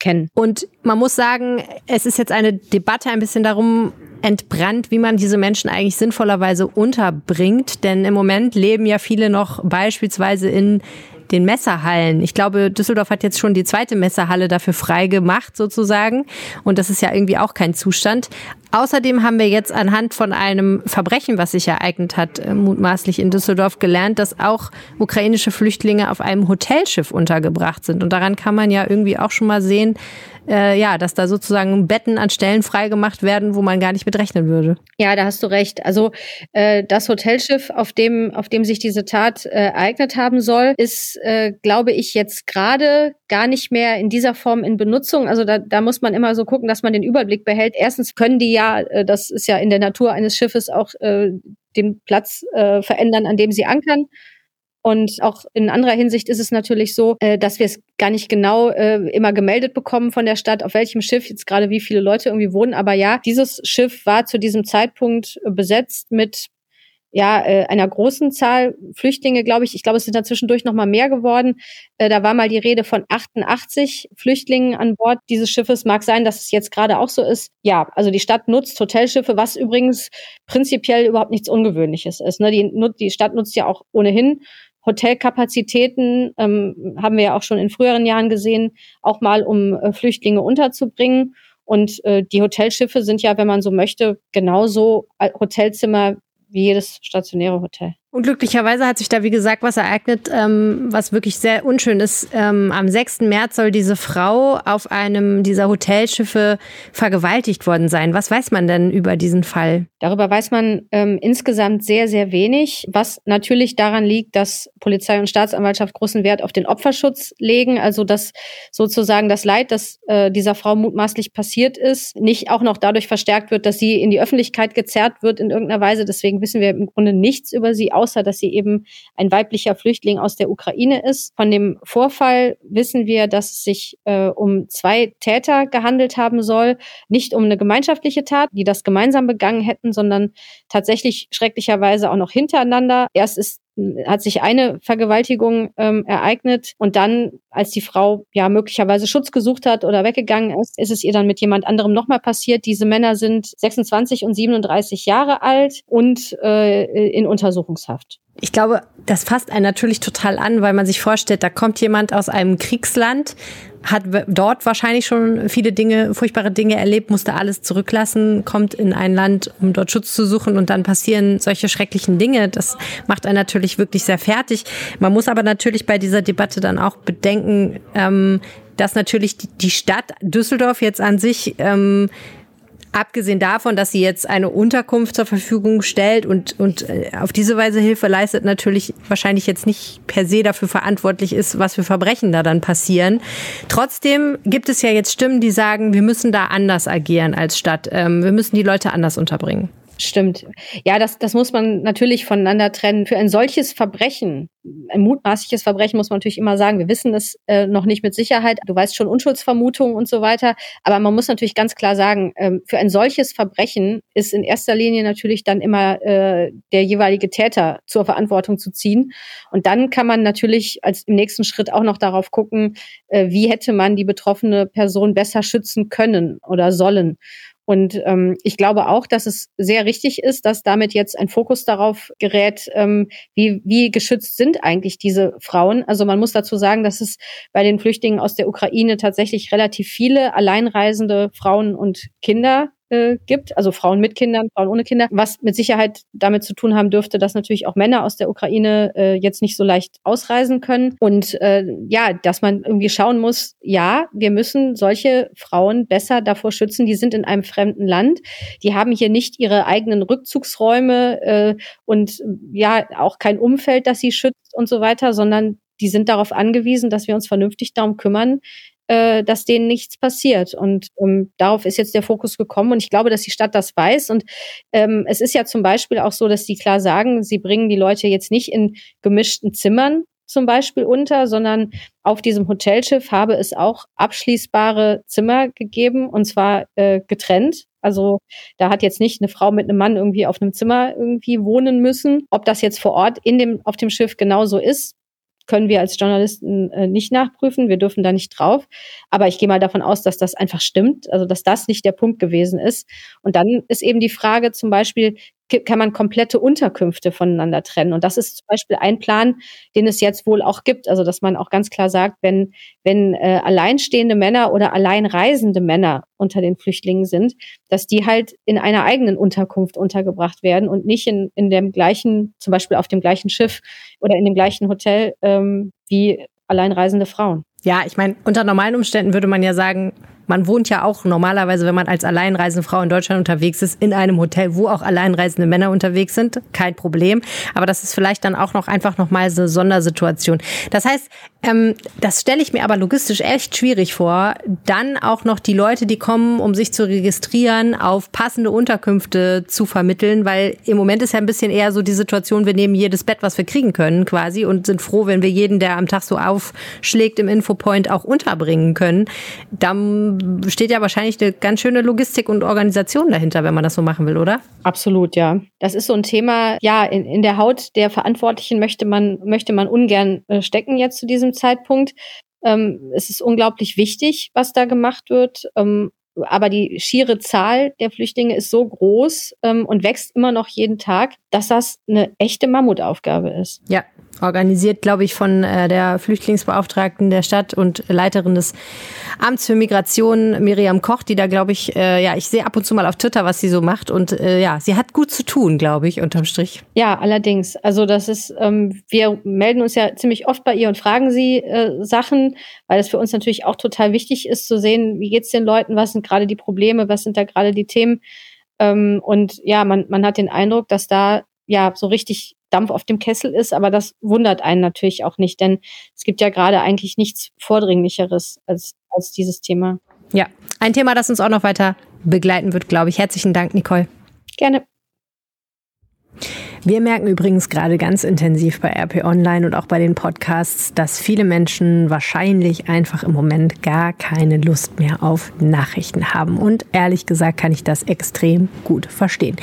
kennen. Und man muss sagen, es ist jetzt eine Debatte ein bisschen darum entbrannt, wie man diese Menschen eigentlich sinnvollerweise unterbringt. Denn im Moment leben ja viele noch beispielsweise in den Messerhallen. Ich glaube, Düsseldorf hat jetzt schon die zweite Messerhalle dafür frei gemacht, sozusagen. Und das ist ja irgendwie auch kein Zustand. Außerdem haben wir jetzt anhand von einem Verbrechen, was sich ereignet hat, äh, mutmaßlich in Düsseldorf gelernt, dass auch ukrainische Flüchtlinge auf einem Hotelschiff untergebracht sind. Und daran kann man ja irgendwie auch schon mal sehen, äh, ja, dass da sozusagen Betten an Stellen freigemacht werden, wo man gar nicht mit rechnen würde. Ja, da hast du recht. Also äh, das Hotelschiff, auf dem, auf dem sich diese Tat äh, ereignet haben soll, ist, äh, glaube ich, jetzt gerade gar nicht mehr in dieser Form in Benutzung. Also da, da muss man immer so gucken, dass man den Überblick behält. Erstens können die ja, äh, das ist ja in der Natur eines Schiffes auch äh, den Platz äh, verändern, an dem sie ankern. Und auch in anderer Hinsicht ist es natürlich so, äh, dass wir es gar nicht genau äh, immer gemeldet bekommen von der Stadt, auf welchem Schiff jetzt gerade wie viele Leute irgendwie wohnen. Aber ja, dieses Schiff war zu diesem Zeitpunkt äh, besetzt mit ja, äh, einer großen Zahl Flüchtlinge, glaube ich. Ich glaube, es sind da zwischendurch noch mal mehr geworden. Äh, da war mal die Rede von 88 Flüchtlingen an Bord dieses Schiffes. Mag sein, dass es jetzt gerade auch so ist. Ja, also die Stadt nutzt Hotelschiffe, was übrigens prinzipiell überhaupt nichts Ungewöhnliches ist. Ne? Die, die Stadt nutzt ja auch ohnehin Hotelkapazitäten ähm, haben wir ja auch schon in früheren Jahren gesehen, auch mal um äh, Flüchtlinge unterzubringen. Und äh, die Hotelschiffe sind ja, wenn man so möchte, genauso Hotelzimmer wie jedes stationäre Hotel. Und glücklicherweise hat sich da, wie gesagt, was ereignet, ähm, was wirklich sehr unschön ist. Ähm, am 6. März soll diese Frau auf einem dieser Hotelschiffe vergewaltigt worden sein. Was weiß man denn über diesen Fall? Darüber weiß man ähm, insgesamt sehr, sehr wenig, was natürlich daran liegt, dass Polizei und Staatsanwaltschaft großen Wert auf den Opferschutz legen. Also dass sozusagen das Leid, das äh, dieser Frau mutmaßlich passiert ist, nicht auch noch dadurch verstärkt wird, dass sie in die Öffentlichkeit gezerrt wird in irgendeiner Weise. Deswegen wissen wir im Grunde nichts über sie außer dass sie eben ein weiblicher Flüchtling aus der Ukraine ist. Von dem Vorfall wissen wir, dass es sich äh, um zwei Täter gehandelt haben soll. Nicht um eine gemeinschaftliche Tat, die das gemeinsam begangen hätten, sondern tatsächlich schrecklicherweise auch noch hintereinander. Erst ist hat sich eine Vergewaltigung ähm, ereignet und dann, als die Frau ja möglicherweise Schutz gesucht hat oder weggegangen ist, ist es ihr dann mit jemand anderem nochmal passiert. Diese Männer sind 26 und 37 Jahre alt und äh, in Untersuchungshaft. Ich glaube, das fasst einen natürlich total an, weil man sich vorstellt, da kommt jemand aus einem Kriegsland, hat dort wahrscheinlich schon viele Dinge, furchtbare Dinge erlebt, musste alles zurücklassen, kommt in ein Land, um dort Schutz zu suchen und dann passieren solche schrecklichen Dinge. Das macht einen natürlich wirklich sehr fertig. Man muss aber natürlich bei dieser Debatte dann auch bedenken, ähm, dass natürlich die Stadt Düsseldorf jetzt an sich ähm, Abgesehen davon, dass sie jetzt eine Unterkunft zur Verfügung stellt und, und äh, auf diese Weise Hilfe leistet, natürlich wahrscheinlich jetzt nicht per se dafür verantwortlich ist, was für Verbrechen da dann passieren. Trotzdem gibt es ja jetzt Stimmen, die sagen, wir müssen da anders agieren als Stadt. Ähm, wir müssen die Leute anders unterbringen. Stimmt. Ja, das, das muss man natürlich voneinander trennen. Für ein solches Verbrechen, ein mutmaßliches Verbrechen, muss man natürlich immer sagen, wir wissen es äh, noch nicht mit Sicherheit. Du weißt schon Unschuldsvermutungen und so weiter. Aber man muss natürlich ganz klar sagen, ähm, für ein solches Verbrechen ist in erster Linie natürlich dann immer äh, der jeweilige Täter zur Verantwortung zu ziehen. Und dann kann man natürlich als im nächsten Schritt auch noch darauf gucken, äh, wie hätte man die betroffene Person besser schützen können oder sollen. Und ähm, ich glaube auch, dass es sehr richtig ist, dass damit jetzt ein Fokus darauf gerät, ähm, wie, wie geschützt sind eigentlich diese Frauen. Also man muss dazu sagen, dass es bei den Flüchtlingen aus der Ukraine tatsächlich relativ viele alleinreisende Frauen und Kinder äh, gibt, also Frauen mit Kindern, Frauen ohne Kinder, was mit Sicherheit damit zu tun haben dürfte, dass natürlich auch Männer aus der Ukraine äh, jetzt nicht so leicht ausreisen können. Und äh, ja, dass man irgendwie schauen muss, ja, wir müssen solche Frauen besser davor schützen, die sind in einem fremden Land, die haben hier nicht ihre eigenen Rückzugsräume äh, und ja, auch kein Umfeld, das sie schützt und so weiter, sondern die sind darauf angewiesen, dass wir uns vernünftig darum kümmern, äh, dass denen nichts passiert. Und ähm, darauf ist jetzt der Fokus gekommen. Und ich glaube, dass die Stadt das weiß. Und ähm, es ist ja zum Beispiel auch so, dass die klar sagen, sie bringen die Leute jetzt nicht in gemischten Zimmern zum Beispiel unter, sondern auf diesem Hotelschiff habe es auch abschließbare Zimmer gegeben und zwar äh, getrennt. Also da hat jetzt nicht eine Frau mit einem Mann irgendwie auf einem Zimmer irgendwie wohnen müssen. Ob das jetzt vor Ort in dem, auf dem Schiff genauso ist, können wir als Journalisten äh, nicht nachprüfen. Wir dürfen da nicht drauf. Aber ich gehe mal davon aus, dass das einfach stimmt, also dass das nicht der Punkt gewesen ist. Und dann ist eben die Frage zum Beispiel, kann man komplette Unterkünfte voneinander trennen. Und das ist zum Beispiel ein Plan, den es jetzt wohl auch gibt. Also dass man auch ganz klar sagt, wenn, wenn äh, alleinstehende Männer oder alleinreisende Männer unter den Flüchtlingen sind, dass die halt in einer eigenen Unterkunft untergebracht werden und nicht in, in dem gleichen, zum Beispiel auf dem gleichen Schiff oder in dem gleichen Hotel ähm, wie alleinreisende Frauen. Ja, ich meine, unter normalen Umständen würde man ja sagen, man wohnt ja auch normalerweise, wenn man als alleinreisende Frau in Deutschland unterwegs ist, in einem Hotel, wo auch alleinreisende Männer unterwegs sind. Kein Problem. Aber das ist vielleicht dann auch noch einfach nochmal so eine Sondersituation. Das heißt, ähm, das stelle ich mir aber logistisch echt schwierig vor, dann auch noch die Leute, die kommen, um sich zu registrieren, auf passende Unterkünfte zu vermitteln, weil im Moment ist ja ein bisschen eher so die Situation, wir nehmen jedes Bett, was wir kriegen können quasi und sind froh, wenn wir jeden, der am Tag so aufschlägt im Infopoint, auch unterbringen können. Dann steht ja wahrscheinlich eine ganz schöne Logistik und Organisation dahinter, wenn man das so machen will, oder? Absolut, ja. Das ist so ein Thema, ja, in, in der Haut der Verantwortlichen möchte man, möchte man ungern äh, stecken jetzt zu diesem Zeitpunkt. Ähm, es ist unglaublich wichtig, was da gemacht wird. Ähm, aber die schiere Zahl der Flüchtlinge ist so groß ähm, und wächst immer noch jeden Tag, dass das eine echte Mammutaufgabe ist. Ja, organisiert, glaube ich, von äh, der Flüchtlingsbeauftragten der Stadt und Leiterin des Amts für Migration, Miriam Koch, die da, glaube ich, äh, ja, ich sehe ab und zu mal auf Twitter, was sie so macht. Und äh, ja, sie hat gut zu tun, glaube ich, unterm Strich. Ja, allerdings. Also das ist, ähm, wir melden uns ja ziemlich oft bei ihr und fragen sie äh, Sachen, weil es für uns natürlich auch total wichtig ist zu sehen, wie geht's den Leuten, was sind gerade die Probleme, was sind da gerade die Themen. Ähm, und ja, man, man hat den Eindruck, dass da ja so richtig Dampf auf dem Kessel ist, aber das wundert einen natürlich auch nicht, denn es gibt ja gerade eigentlich nichts Vordringlicheres als, als dieses Thema. Ja, ein Thema, das uns auch noch weiter begleiten wird, glaube ich. Herzlichen Dank, Nicole. Gerne. Wir merken übrigens gerade ganz intensiv bei RP Online und auch bei den Podcasts, dass viele Menschen wahrscheinlich einfach im Moment gar keine Lust mehr auf Nachrichten haben. Und ehrlich gesagt kann ich das extrem gut verstehen.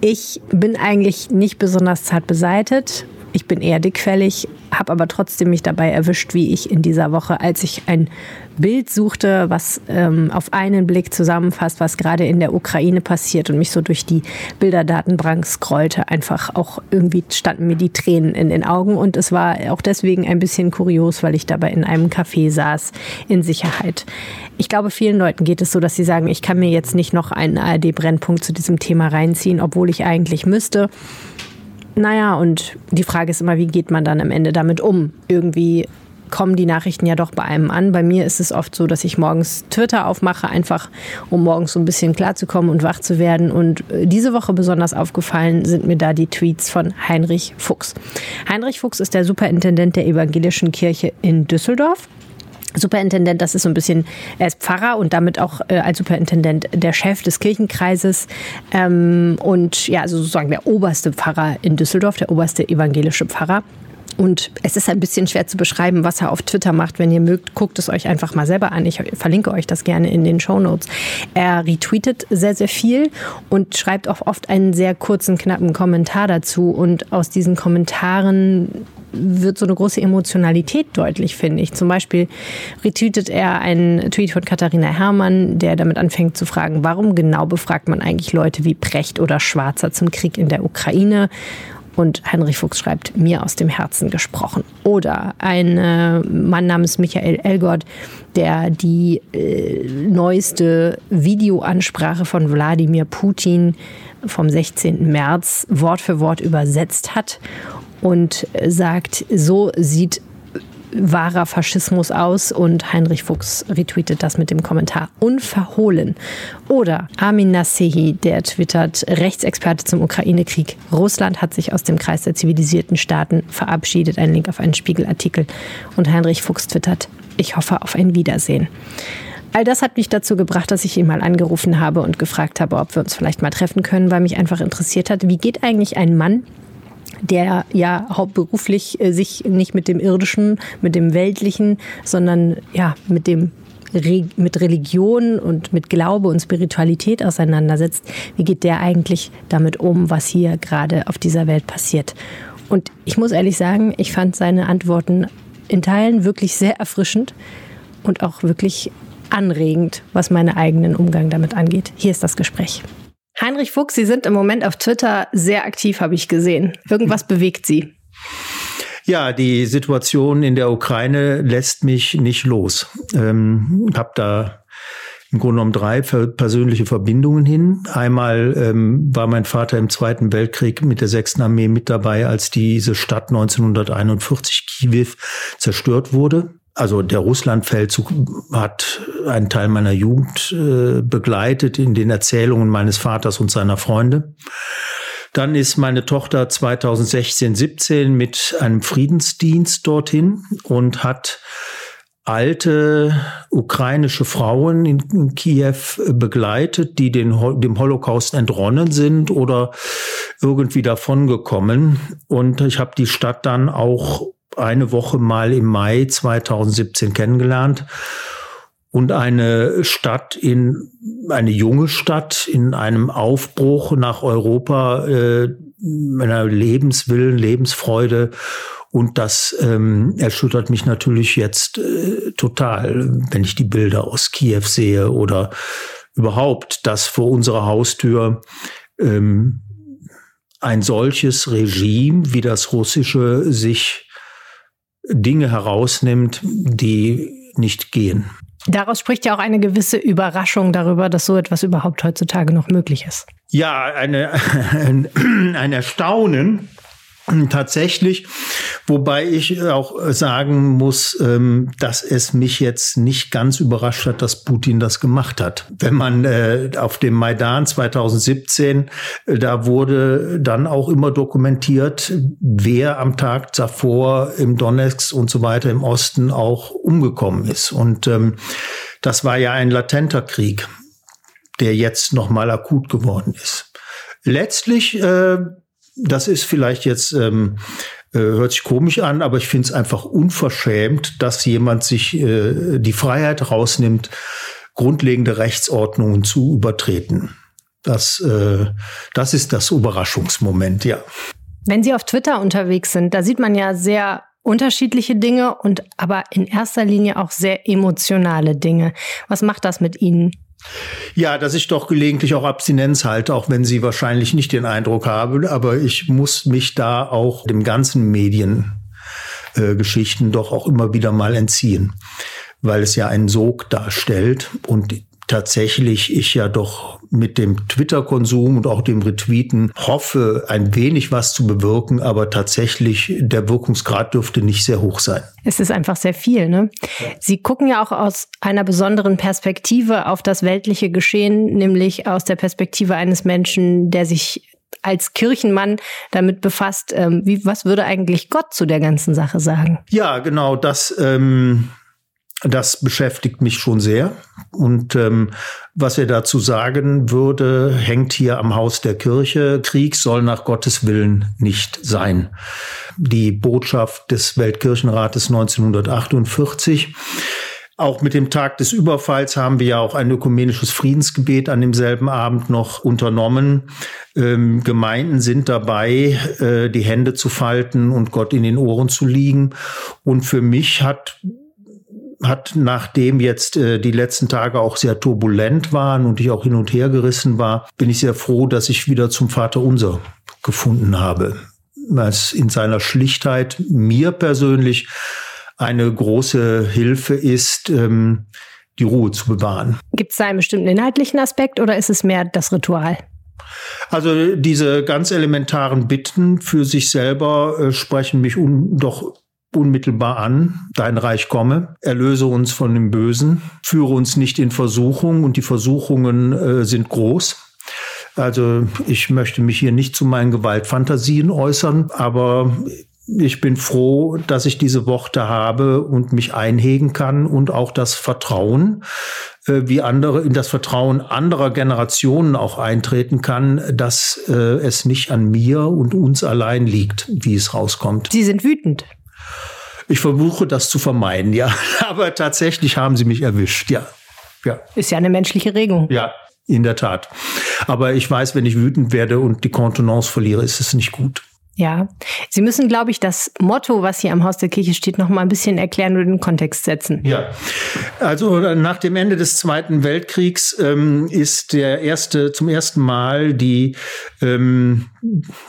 Ich bin eigentlich nicht besonders zart beseitet. Ich bin eher dickfällig, habe aber trotzdem mich dabei erwischt, wie ich in dieser Woche, als ich ein Bild suchte, was ähm, auf einen Blick zusammenfasst, was gerade in der Ukraine passiert und mich so durch die Bilderdatenbank scrollte, einfach auch irgendwie standen mir die Tränen in den Augen und es war auch deswegen ein bisschen kurios, weil ich dabei in einem Café saß, in Sicherheit. Ich glaube, vielen Leuten geht es so, dass sie sagen, ich kann mir jetzt nicht noch einen ARD-Brennpunkt zu diesem Thema reinziehen, obwohl ich eigentlich müsste. Naja, und die Frage ist immer, wie geht man dann am Ende damit um? Irgendwie kommen die Nachrichten ja doch bei einem an. Bei mir ist es oft so, dass ich morgens Twitter aufmache, einfach um morgens so ein bisschen klarzukommen und wach zu werden. Und äh, diese Woche besonders aufgefallen sind mir da die Tweets von Heinrich Fuchs. Heinrich Fuchs ist der Superintendent der Evangelischen Kirche in Düsseldorf. Superintendent, das ist so ein bisschen, er ist Pfarrer und damit auch äh, als Superintendent der Chef des Kirchenkreises ähm, und ja, also sozusagen der oberste Pfarrer in Düsseldorf, der oberste evangelische Pfarrer. Und es ist ein bisschen schwer zu beschreiben, was er auf Twitter macht. Wenn ihr mögt, guckt es euch einfach mal selber an. Ich verlinke euch das gerne in den Show Notes. Er retweetet sehr, sehr viel und schreibt auch oft einen sehr kurzen, knappen Kommentar dazu. Und aus diesen Kommentaren wird so eine große Emotionalität deutlich, finde ich. Zum Beispiel retweetet er einen Tweet von Katharina Herrmann, der damit anfängt zu fragen, warum genau befragt man eigentlich Leute wie Precht oder Schwarzer zum Krieg in der Ukraine? Und Heinrich Fuchs schreibt, mir aus dem Herzen gesprochen. Oder ein äh, Mann namens Michael Elgort, der die äh, neueste Videoansprache von Wladimir Putin vom 16. März Wort für Wort übersetzt hat und sagt, so sieht wahrer Faschismus aus und Heinrich Fuchs retweetet das mit dem Kommentar unverhohlen. Oder Armin Nasehi, der twittert, Rechtsexperte zum Ukraine-Krieg. Russland hat sich aus dem Kreis der zivilisierten Staaten verabschiedet. Ein Link auf einen Spiegelartikel. Und Heinrich Fuchs twittert, ich hoffe auf ein Wiedersehen. All das hat mich dazu gebracht, dass ich ihn mal angerufen habe und gefragt habe, ob wir uns vielleicht mal treffen können, weil mich einfach interessiert hat, wie geht eigentlich ein Mann, der ja hauptberuflich äh, sich nicht mit dem Irdischen, mit dem Weltlichen, sondern ja mit dem mit Religion und mit Glaube und Spiritualität auseinandersetzt, wie geht der eigentlich damit um, was hier gerade auf dieser Welt passiert? Und ich muss ehrlich sagen, ich fand seine Antworten in Teilen wirklich sehr erfrischend und auch wirklich anregend, was meinen eigenen Umgang damit angeht. Hier ist das Gespräch. Heinrich Fuchs, Sie sind im Moment auf Twitter sehr aktiv, habe ich gesehen. Irgendwas bewegt Sie. Ja, die Situation in der Ukraine lässt mich nicht los. Ähm, habe da im Grunde genommen drei persönliche Verbindungen hin. Einmal ähm, war mein Vater im Zweiten Weltkrieg mit der sechsten Armee mit dabei, als diese Stadt 1941 Kiew zerstört wurde. Also der Russlandfeldzug hat einen Teil meiner Jugend äh, begleitet in den Erzählungen meines Vaters und seiner Freunde. Dann ist meine Tochter 2016, 17 mit einem Friedensdienst dorthin und hat alte ukrainische Frauen in, Kiew begleitet, die den, dem Holocaust entronnen sind oder irgendwie davongekommen. Und ich habe die Stadt dann auch eine Woche mal im Mai 2017 kennengelernt und eine Stadt in eine junge Stadt in einem Aufbruch nach Europa, äh, einer Lebenswillen, Lebensfreude. Und das ähm, erschüttert mich natürlich jetzt äh, total, wenn ich die Bilder aus Kiew sehe oder überhaupt, dass vor unserer Haustür ähm, ein solches Regime wie das russische sich Dinge herausnimmt, die nicht gehen. Daraus spricht ja auch eine gewisse Überraschung darüber, dass so etwas überhaupt heutzutage noch möglich ist. Ja, eine, (laughs) ein, ein Erstaunen, Tatsächlich, wobei ich auch sagen muss, ähm, dass es mich jetzt nicht ganz überrascht hat, dass Putin das gemacht hat. Wenn man äh, auf dem Maidan 2017, äh, da wurde dann auch immer dokumentiert, wer am Tag davor im Donetsk und so weiter im Osten auch umgekommen ist. Und ähm, das war ja ein latenter Krieg, der jetzt nochmal akut geworden ist. Letztlich äh, das ist vielleicht jetzt, ähm, äh, hört sich komisch an, aber ich finde es einfach unverschämt, dass jemand sich äh, die Freiheit rausnimmt, grundlegende Rechtsordnungen zu übertreten. Das, äh, das ist das Überraschungsmoment, ja. Wenn Sie auf Twitter unterwegs sind, da sieht man ja sehr unterschiedliche Dinge und aber in erster Linie auch sehr emotionale Dinge. Was macht das mit Ihnen? Ja, dass ich doch gelegentlich auch Abstinenz halte, auch wenn Sie wahrscheinlich nicht den Eindruck haben, aber ich muss mich da auch dem ganzen Mediengeschichten äh, doch auch immer wieder mal entziehen, weil es ja einen Sog darstellt und tatsächlich ich ja doch mit dem Twitter-Konsum und auch dem Retweeten hoffe, ein wenig was zu bewirken, aber tatsächlich der Wirkungsgrad dürfte nicht sehr hoch sein. Es ist einfach sehr viel, ne? Sie gucken ja auch aus einer besonderen Perspektive auf das weltliche Geschehen, nämlich aus der Perspektive eines Menschen, der sich als Kirchenmann damit befasst, ähm, wie, was würde eigentlich Gott zu der ganzen Sache sagen? Ja, genau, das ähm, das beschäftigt mich schon sehr. Und ähm, was er dazu sagen würde, hängt hier am Haus der Kirche. Krieg soll nach Gottes Willen nicht sein. Die Botschaft des Weltkirchenrates 1948. Auch mit dem Tag des Überfalls haben wir ja auch ein ökumenisches Friedensgebet an demselben Abend noch unternommen. Ähm, Gemeinden sind dabei, äh, die Hände zu falten und Gott in den Ohren zu liegen. Und für mich hat hat, nachdem jetzt äh, die letzten Tage auch sehr turbulent waren und ich auch hin und her gerissen war, bin ich sehr froh, dass ich wieder zum Vater unser gefunden habe. Was in seiner Schlichtheit mir persönlich eine große Hilfe ist, ähm, die Ruhe zu bewahren. Gibt es da einen bestimmten inhaltlichen Aspekt oder ist es mehr das Ritual? Also diese ganz elementaren Bitten für sich selber äh, sprechen mich doch unmittelbar an, dein Reich komme, erlöse uns von dem Bösen, führe uns nicht in Versuchung und die Versuchungen äh, sind groß. Also ich möchte mich hier nicht zu meinen Gewaltfantasien äußern, aber ich bin froh, dass ich diese Worte habe und mich einhegen kann und auch das Vertrauen, äh, wie andere, in das Vertrauen anderer Generationen auch eintreten kann, dass äh, es nicht an mir und uns allein liegt, wie es rauskommt. Sie sind wütend. Ich versuche das zu vermeiden, ja. (laughs) Aber tatsächlich haben sie mich erwischt, ja. ja. Ist ja eine menschliche Regung. Ja, in der Tat. Aber ich weiß, wenn ich wütend werde und die Kontenance verliere, ist es nicht gut. Ja, Sie müssen, glaube ich, das Motto, was hier am Haus der Kirche steht, noch mal ein bisschen erklären und den Kontext setzen. Ja, also nach dem Ende des Zweiten Weltkriegs ähm, ist der erste zum ersten Mal die ähm,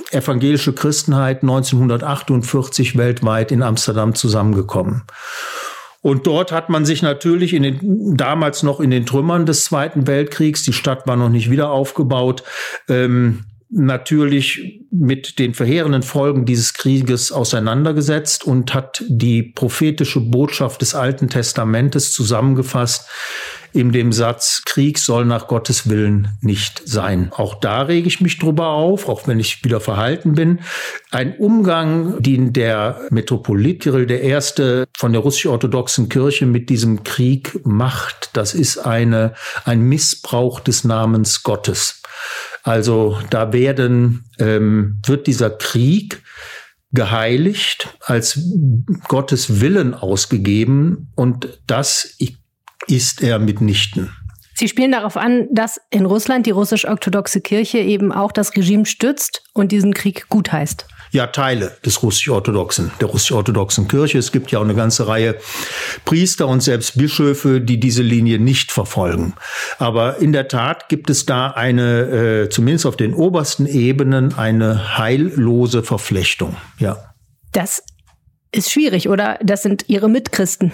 evangelische Christenheit 1948 weltweit in Amsterdam zusammengekommen. Und dort hat man sich natürlich in den, damals noch in den Trümmern des Zweiten Weltkriegs, die Stadt war noch nicht wieder aufgebaut, ähm, natürlich mit den verheerenden Folgen dieses Krieges auseinandergesetzt und hat die prophetische Botschaft des Alten Testamentes zusammengefasst in dem Satz, Krieg soll nach Gottes Willen nicht sein. Auch da rege ich mich drüber auf, auch wenn ich wieder verhalten bin. Ein Umgang, den der Metropolit Kirill Erste von der russisch-orthodoxen Kirche mit diesem Krieg macht, das ist eine, ein Missbrauch des Namens Gottes. Also da werden, ähm, wird dieser Krieg geheiligt, als Gottes Willen ausgegeben und das ist er mitnichten. Sie spielen darauf an, dass in Russland die russisch-orthodoxe Kirche eben auch das Regime stützt und diesen Krieg gutheißt ja Teile des russisch-orthodoxen, der russisch-orthodoxen Kirche. Es gibt ja auch eine ganze Reihe Priester und selbst Bischöfe, die diese Linie nicht verfolgen. Aber in der Tat gibt es da eine, äh, zumindest auf den obersten Ebenen, eine heillose Verflechtung. Ja. Das ist schwierig, oder? Das sind Ihre Mitchristen.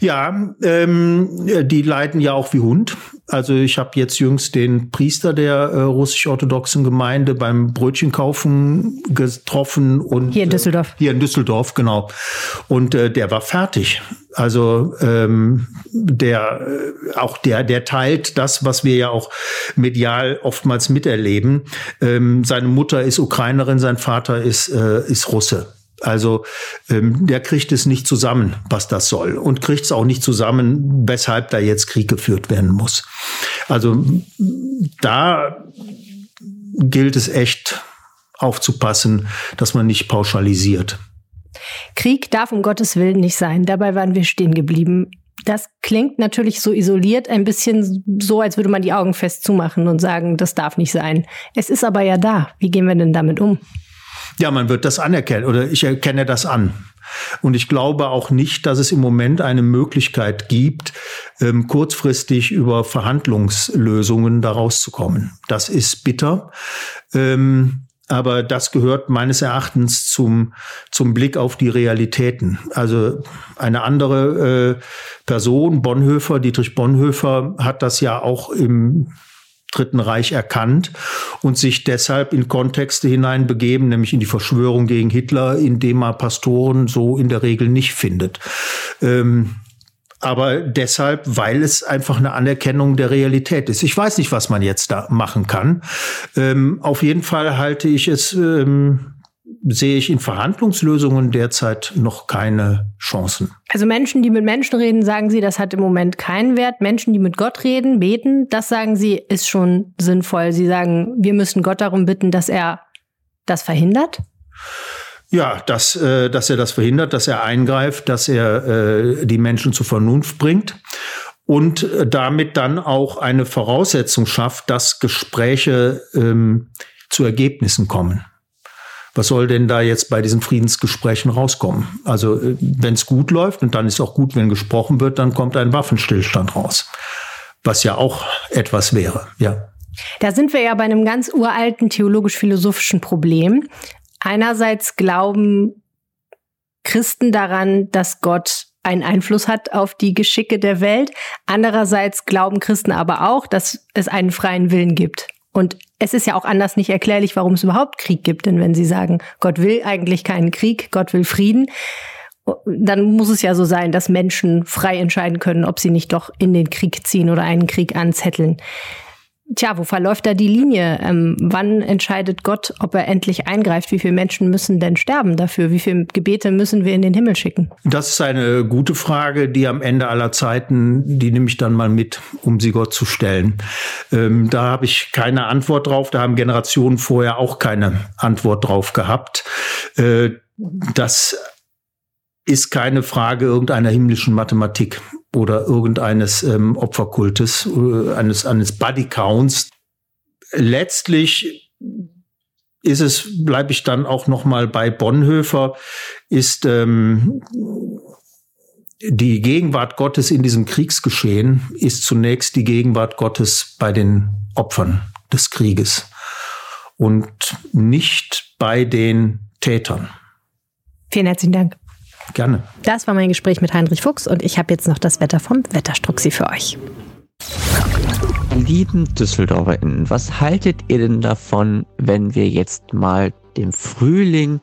Ja, ähm, die leiden ja auch wie Hund. Also ich habe jetzt jüngst den Priester der äh, russisch-orthodoxen Gemeinde beim Brötchenkaufen getroffen und hier in Düsseldorf. Äh, hier in Düsseldorf, genau. Und äh, der war fertig. Also ähm, der äh, auch der der teilt das, was wir ja auch medial oftmals miterleben. Ähm, seine Mutter ist Ukrainerin, sein Vater ist äh, ist Russe. Also ähm, der kriegt es nicht zusammen, was das soll und kriegt es auch nicht zusammen, weshalb da jetzt Krieg geführt werden muss. Also da gilt es echt aufzupassen, dass man nicht pauschalisiert. Krieg darf um Gottes Willen nicht sein. Dabei waren wir stehen geblieben. Das klingt natürlich so isoliert, ein bisschen so, als würde man die Augen fest zumachen und sagen, das darf nicht sein. Es ist aber ja da. Wie gehen wir denn damit um? Ja, man wird das anerkennen oder ich erkenne das an. Und ich glaube auch nicht, dass es im Moment eine Möglichkeit gibt, ähm, kurzfristig über Verhandlungslösungen daraus zu kommen. Das ist bitter. Ähm, aber das gehört meines Erachtens zum, zum Blick auf die Realitäten. Also eine andere äh, Person, Bonhoeffer, Dietrich Bonhoeffer, hat das ja auch im Dritten Reich erkannt und sich deshalb in Kontexte hineinbegeben, nämlich in die Verschwörung gegen Hitler, in dem man Pastoren so in der Regel nicht findet. Ähm, aber deshalb, weil es einfach eine Anerkennung der Realität ist. Ich weiß nicht, was man jetzt da machen kann. Ähm, auf jeden Fall halte ich es ähm, sehe ich in Verhandlungslösungen derzeit noch keine Chancen. Also Menschen, die mit Menschen reden, sagen Sie, das hat im Moment keinen Wert. Menschen, die mit Gott reden, beten, das sagen Sie, ist schon sinnvoll. Sie sagen, wir müssen Gott darum bitten, dass er das verhindert? Ja, dass, äh, dass er das verhindert, dass er eingreift, dass er äh, die Menschen zur Vernunft bringt und damit dann auch eine Voraussetzung schafft, dass Gespräche ähm, zu Ergebnissen kommen was soll denn da jetzt bei diesen Friedensgesprächen rauskommen? Also äh, wenn es gut läuft und dann ist auch gut, wenn gesprochen wird, dann kommt ein Waffenstillstand raus, was ja auch etwas wäre, ja. Da sind wir ja bei einem ganz uralten theologisch-philosophischen Problem. Einerseits glauben Christen daran, dass Gott einen Einfluss hat auf die Geschicke der Welt. Andererseits glauben Christen aber auch, dass es einen freien Willen gibt. Und es ist ja auch anders nicht erklärlich, warum es überhaupt Krieg gibt. Denn wenn Sie sagen, Gott will eigentlich keinen Krieg, Gott will Frieden, dann muss es ja so sein, dass Menschen frei entscheiden können, ob sie nicht doch in den Krieg ziehen oder einen Krieg anzetteln. Tja, wo verläuft da die Linie? Ähm, wann entscheidet Gott, ob er endlich eingreift? Wie viele Menschen müssen denn sterben dafür? Wie viele Gebete müssen wir in den Himmel schicken? Das ist eine gute Frage, die am Ende aller Zeiten, die nehme ich dann mal mit, um sie Gott zu stellen. Ähm, da habe ich keine Antwort drauf. Da haben Generationen vorher auch keine Antwort drauf gehabt. Äh, das ist keine Frage irgendeiner himmlischen Mathematik oder irgendeines ähm, Opferkultes, äh, eines, eines Bodycounts. Letztlich ist es, bleibe ich dann auch noch mal bei Bonhoeffer, ist ähm, die Gegenwart Gottes in diesem Kriegsgeschehen ist zunächst die Gegenwart Gottes bei den Opfern des Krieges und nicht bei den Tätern. Vielen herzlichen Dank. Gerne. Das war mein Gespräch mit Heinrich Fuchs und ich habe jetzt noch das Wetter vom Wetterstruxi für euch. Lieben DüsseldorferInnen, was haltet ihr denn davon, wenn wir jetzt mal dem Frühling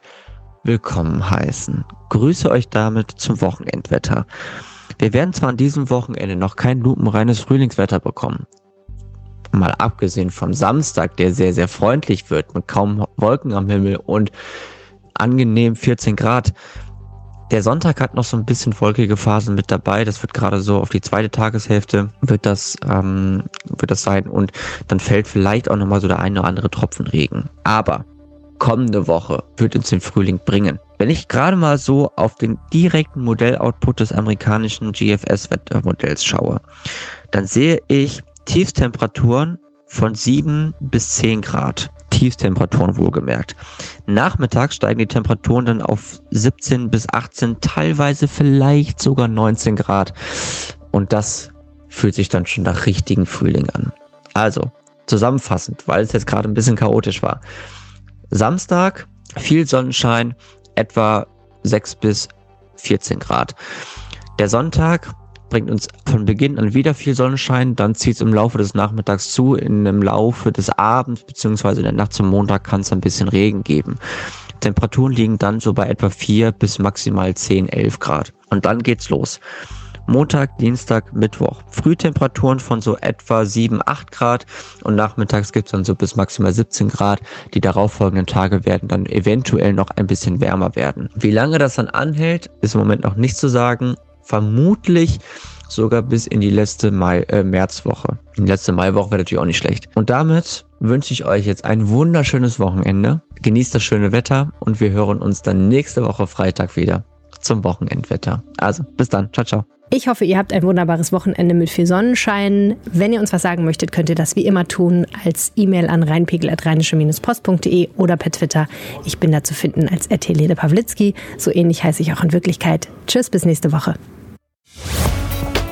willkommen heißen? Grüße euch damit zum Wochenendwetter. Wir werden zwar an diesem Wochenende noch kein lupenreines Frühlingswetter bekommen. Mal abgesehen vom Samstag, der sehr, sehr freundlich wird, mit kaum Wolken am Himmel und angenehm 14 Grad, der Sonntag hat noch so ein bisschen wolkige Phasen mit dabei. Das wird gerade so auf die zweite Tageshälfte wird das, ähm, wird das sein. Und dann fällt vielleicht auch nochmal so der eine oder andere Tropfen Regen. Aber kommende Woche wird uns den Frühling bringen. Wenn ich gerade mal so auf den direkten Modelloutput des amerikanischen GFS-Wettermodells schaue, dann sehe ich Tiefstemperaturen von 7 bis 10 Grad. Tiefstemperaturen wohlgemerkt. Nachmittags steigen die Temperaturen dann auf 17 bis 18, teilweise vielleicht sogar 19 Grad. Und das fühlt sich dann schon nach richtigen Frühling an. Also, zusammenfassend, weil es jetzt gerade ein bisschen chaotisch war. Samstag, viel Sonnenschein, etwa 6 bis 14 Grad. Der Sonntag, bringt uns von Beginn an wieder viel Sonnenschein, dann zieht es im Laufe des Nachmittags zu, in dem Laufe des Abends beziehungsweise in der Nacht zum Montag kann es ein bisschen Regen geben. Temperaturen liegen dann so bei etwa 4 bis maximal 10, 11 Grad. Und dann geht's los. Montag, Dienstag, Mittwoch. Frühtemperaturen von so etwa 7, 8 Grad und nachmittags gibt's dann so bis maximal 17 Grad. Die darauffolgenden Tage werden dann eventuell noch ein bisschen wärmer werden. Wie lange das dann anhält, ist im Moment noch nicht zu sagen vermutlich sogar bis in die letzte Mai, äh, Märzwoche. Die letzte Maiwoche wäre natürlich auch nicht schlecht. Und damit wünsche ich euch jetzt ein wunderschönes Wochenende. Genießt das schöne Wetter und wir hören uns dann nächste Woche Freitag wieder zum Wochenendwetter. Also bis dann. Ciao, ciao. Ich hoffe, ihr habt ein wunderbares Wochenende mit viel Sonnenschein. Wenn ihr uns was sagen möchtet, könnt ihr das wie immer tun als E-Mail an reinpegel.rheinische-post.de oder per Twitter. Ich bin da zu finden als Helene Pawlitzki. So ähnlich heiße ich auch in Wirklichkeit. Tschüss, bis nächste Woche.